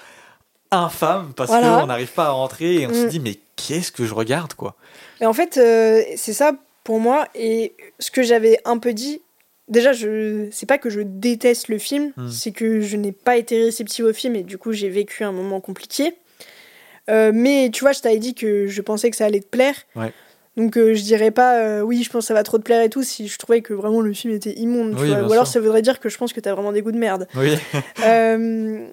infâme parce Voilà. qu'on n'arrive pas à rentrer et on se Mm. dit mais qu'est-ce que je regarde, quoi? Et en fait, euh, c'est ça pour moi. Et ce que j'avais un peu dit, déjà, je c'est pas que je déteste le film, Hmm. c'est que je n'ai pas été réceptive au film et du coup, j'ai vécu un moment compliqué. Euh, mais tu vois, je t'avais dit que je pensais que ça allait te plaire. Ouais. Donc euh, je dirais pas euh, oui, je pense que ça va trop te plaire et tout si je trouvais que vraiment le film était immonde. tu vois. Ou alors ça voudrait dire que je pense que t'as vraiment des goûts de merde. Oui. Euh,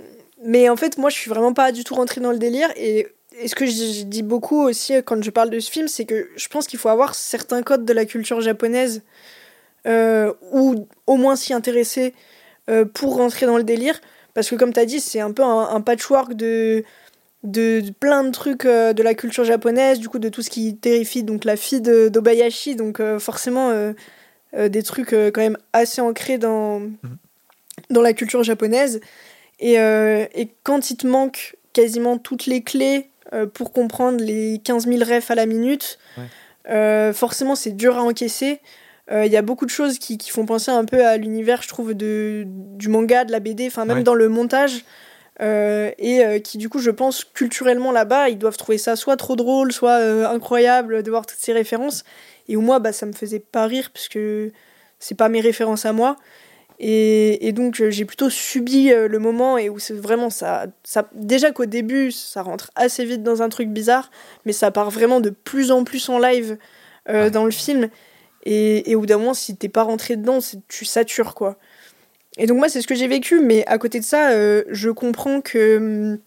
mais en fait, moi, je suis vraiment pas du tout rentrée dans le délire. Et, et ce que je, dis beaucoup aussi quand je parle de ce film, c'est que je pense qu'il faut avoir certains codes de la culture japonaise, ou au moins s'y intéresser euh, pour rentrer dans le délire. Parce que, comme tu as dit, c'est un peu un, un patchwork de, de, de plein de trucs euh, de la culture japonaise, du coup, de tout ce qui terrifie donc la fille d'Obayashi. Donc, euh, forcément, euh, euh, des trucs euh, quand même assez ancrés dans, dans la culture japonaise. Et, euh, et quand il te manque quasiment toutes les clés euh, pour comprendre les 15 000 refs à la minute, Ouais. euh, forcément c'est dur à encaisser. Euh, Il y a beaucoup de choses qui, qui font penser un peu à l'univers, je trouve, de, du manga, de la BD, enfin même Ouais. dans le montage. euh, et euh, qui du coup je pense culturellement là-bas ils doivent trouver ça soit trop drôle soit euh, incroyable de voir toutes ces références et où moi bah ça me faisait pas rire puisque c'est pas mes références à moi et, et donc euh, j'ai plutôt subi euh, le moment et où c'est vraiment ça, ça déjà qu'au début ça rentre assez vite dans un truc bizarre mais ça part vraiment de plus en plus en live euh, dans le film et, et au bout d'un moment si t'es pas rentré dedans tu satures quoi et donc moi c'est ce que j'ai vécu mais à côté de ça euh, je comprends que hum,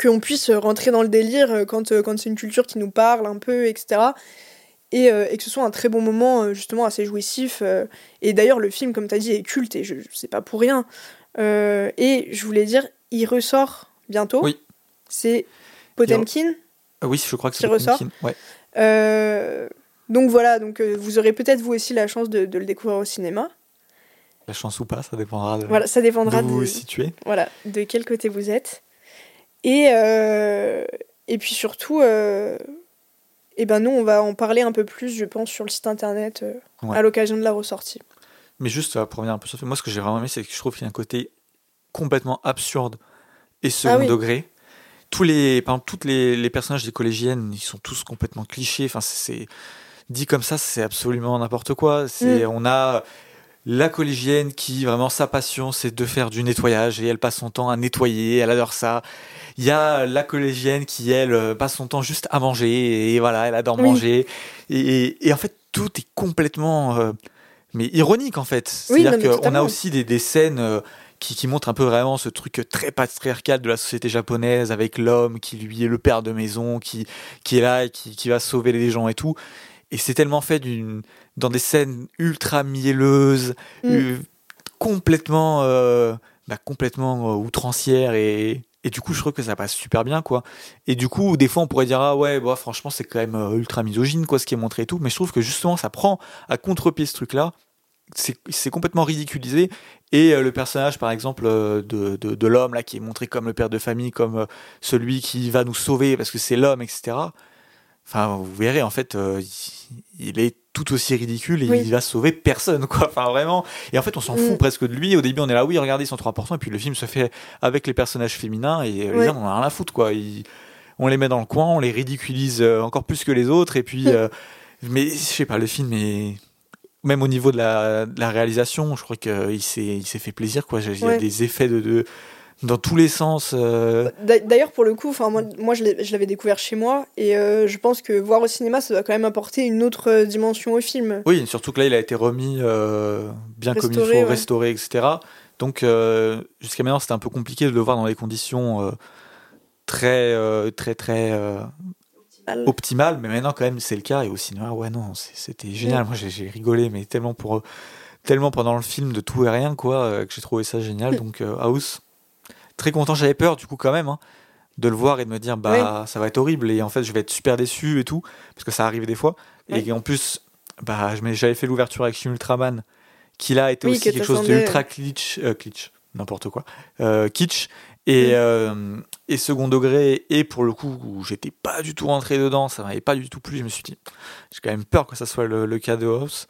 qu'on puisse rentrer dans le délire euh, quand, euh, quand c'est une culture qui nous parle un peu etc et, euh, et que ce soit un très bon moment justement assez jouissif et d'ailleurs, le film, comme tu as dit, est culte et je, je sais pas pour rien. Euh, et je voulais dire, il ressort bientôt. Oui. C'est Potemkin. Oui, je crois que Qui c'est ressort Potemkin, Ouais. Donc voilà, donc euh, vous aurez peut-être vous aussi la chance de, de le découvrir au cinéma. La chance ou pas, ça dépendra de, Voilà, ça dépendra de où vous vous situez. voilà, de quel côté vous êtes. Et, euh, et puis surtout, euh, eh ben nous, on va en parler un peu plus, je pense, sur le site internet euh, Ouais. à l'occasion de la ressortie. Mais juste pour revenir un peu sur moi ce que j'ai vraiment aimé, c'est que je trouve qu'il y a un côté complètement absurde et second Ah oui. degré. Tous les, par exemple, toutes les, les personnages des collégiennes, ils sont tous complètement clichés. Enfin, c'est- dit comme ça, c'est absolument n'importe quoi. C'est, Mm. on a la collégienne qui vraiment sa passion, c'est de faire du nettoyage et elle passe son temps à nettoyer. Elle adore ça. Il y a la collégienne qui elle euh, passe son temps juste à manger et voilà, elle adore Oui. manger. Et, et- et en fait, tout est complètement euh, mais ironique en fait. C'est-à-dire qu'on a aussi des, des scènes euh, qui, qui montrent un peu vraiment ce truc très patriarcal de la société japonaise avec l'homme qui lui est le père de maison, qui, qui est là et qui, qui va sauver les gens et tout. Et c'est tellement fait d'une, dans des scènes ultra mielleuses, Mm. euh, complètement, euh, bah, complètement euh, outrancières et, et du coup je trouve que ça passe super bien quoi. Et du coup des fois on pourrait dire ah ouais bah, franchement c'est quand même ultra misogyne quoi ce qui est montré et tout, mais je trouve que justement ça prend à contre-pied ce truc là. C'est c'est complètement ridiculisé et euh, le personnage par exemple euh, de, de, de l'homme là qui est montré comme le père de famille comme euh, celui qui va nous sauver parce que c'est l'homme etc enfin vous verrez en fait euh, il, est tout aussi ridicule et Oui. il va sauver personne quoi enfin vraiment et en fait on s'en fout Mm. presque de lui au début on est là oui regardez ils sont 3% et puis le film se fait avec les personnages féminins et euh, les hommes on en a rien à foutre quoi Ils- on les met dans le coin on les ridiculise euh, encore plus que les autres et puis euh, mais je sais pas le film est même au niveau de la, de la réalisation, je crois qu'il s'est, il s'est fait plaisir. Quoi. Il y a Ouais. des effets de, de- dans tous les sens. euh, D'a- D'ailleurs, pour le coup, enfin moi, moi je l'avais découvert chez moi et euh, je pense que voir au cinéma, ça doit quand même apporter une autre euh, dimension au film. Oui, surtout que là, il a été remis euh, bien comme il Restauré, faut, ouais. restauré, etc. Donc, jusqu'à maintenant, c'était un peu compliqué de le voir dans des conditions très, très, très Mal. optimales. Mais maintenant, quand même, c'est le cas. Et au cinéma, ouais, non, c'était génial. Moi, j'ai, rigolé, mais tellement pour. Tellement pendant le film de tout et rien, quoi, que j'ai trouvé ça génial. Donc, House, très content. J'avais peur, du coup, quand même, hein, de le voir et de me dire, bah, ça va être horrible. Et en fait, je vais être super déçu et tout, parce que ça arrive des fois. Et en plus, bah, j'avais fait l'ouverture avec Shin Ultraman, qui là était Oui, aussi que quelque chose kitsch, euh, kitsch, n'importe quoi, euh, kitsch. Et, euh, et second degré, et pour le coup, où j'étais pas du tout rentré dedans, ça m'avait pas du tout plu, je me suis dit, j'ai quand même peur que ça soit le, le cas de House.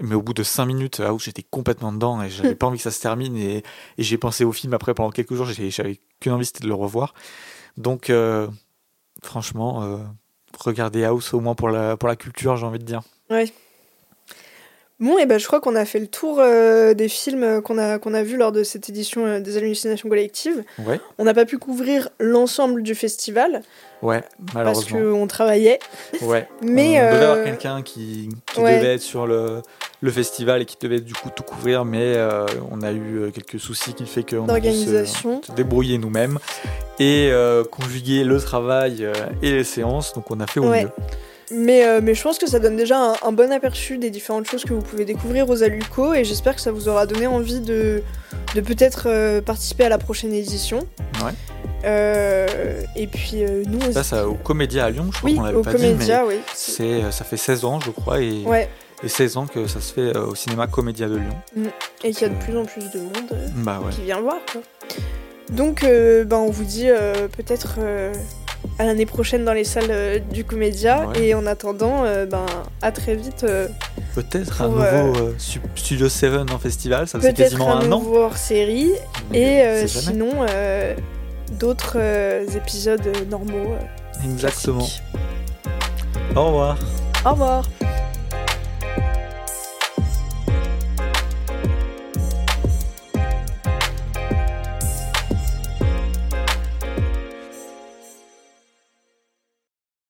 Mais au bout de 5 minutes, House, j'étais complètement dedans et j'avais pas envie que ça se termine. Et, et j'ai pensé au film après pendant quelques jours, j'avais qu'une envie, c'était de le revoir. Donc, euh, franchement, euh, regardez House au moins pour la, pour la culture, j'ai envie de dire. Bon, et ben je crois qu'on a fait le tour euh, des films qu'on a, qu'on a vus lors de cette édition euh, des hallucinations collectives. Ouais, On n'a pas pu couvrir l'ensemble du festival ouais, parce malheureusement. qu'on travaillait. Ouais. Mais, on devait euh, avoir quelqu'un qui, qui ouais. devait être sur le, le festival et qui devait du coup tout couvrir, mais euh, on a eu euh, quelques soucis qui fait qu'on a dû se, débrouiller nous-mêmes et euh, conjuguer le travail euh, et les séances. Donc on a fait au Ouais. mieux. Mais, euh, mais je pense que ça donne déjà un, un bon aperçu des différentes choses que vous pouvez découvrir aux Aluco et j'espère que ça vous aura donné envie de, de peut-être euh, participer à la prochaine édition. Ouais. Euh, et puis nous aussi. Ça, ça au Comédia à Lyon, je crois oui, qu'on l'avait au pas Comédia, oui. dit, mais c'est, euh, ça fait 16 ans, je crois, et, Ouais, et 16 ans que ça se fait au cinéma Comédia de Lyon. et qu'il y a de plus en plus de monde Bah ouais. qui vient voir. Quoi. Donc, ben, on vous dit peut-être à l'année prochaine dans les salles euh, du Comédia. Ouais. Et en attendant, euh, ben, à très vite. euh, Peut-être un nouveau Studio 7 en festival, ça fait peut-être quasiment un un an. nouveau hors-série. mais Et sinon, d'autres épisodes normaux. Exactement. classiques. Au revoir. Au revoir.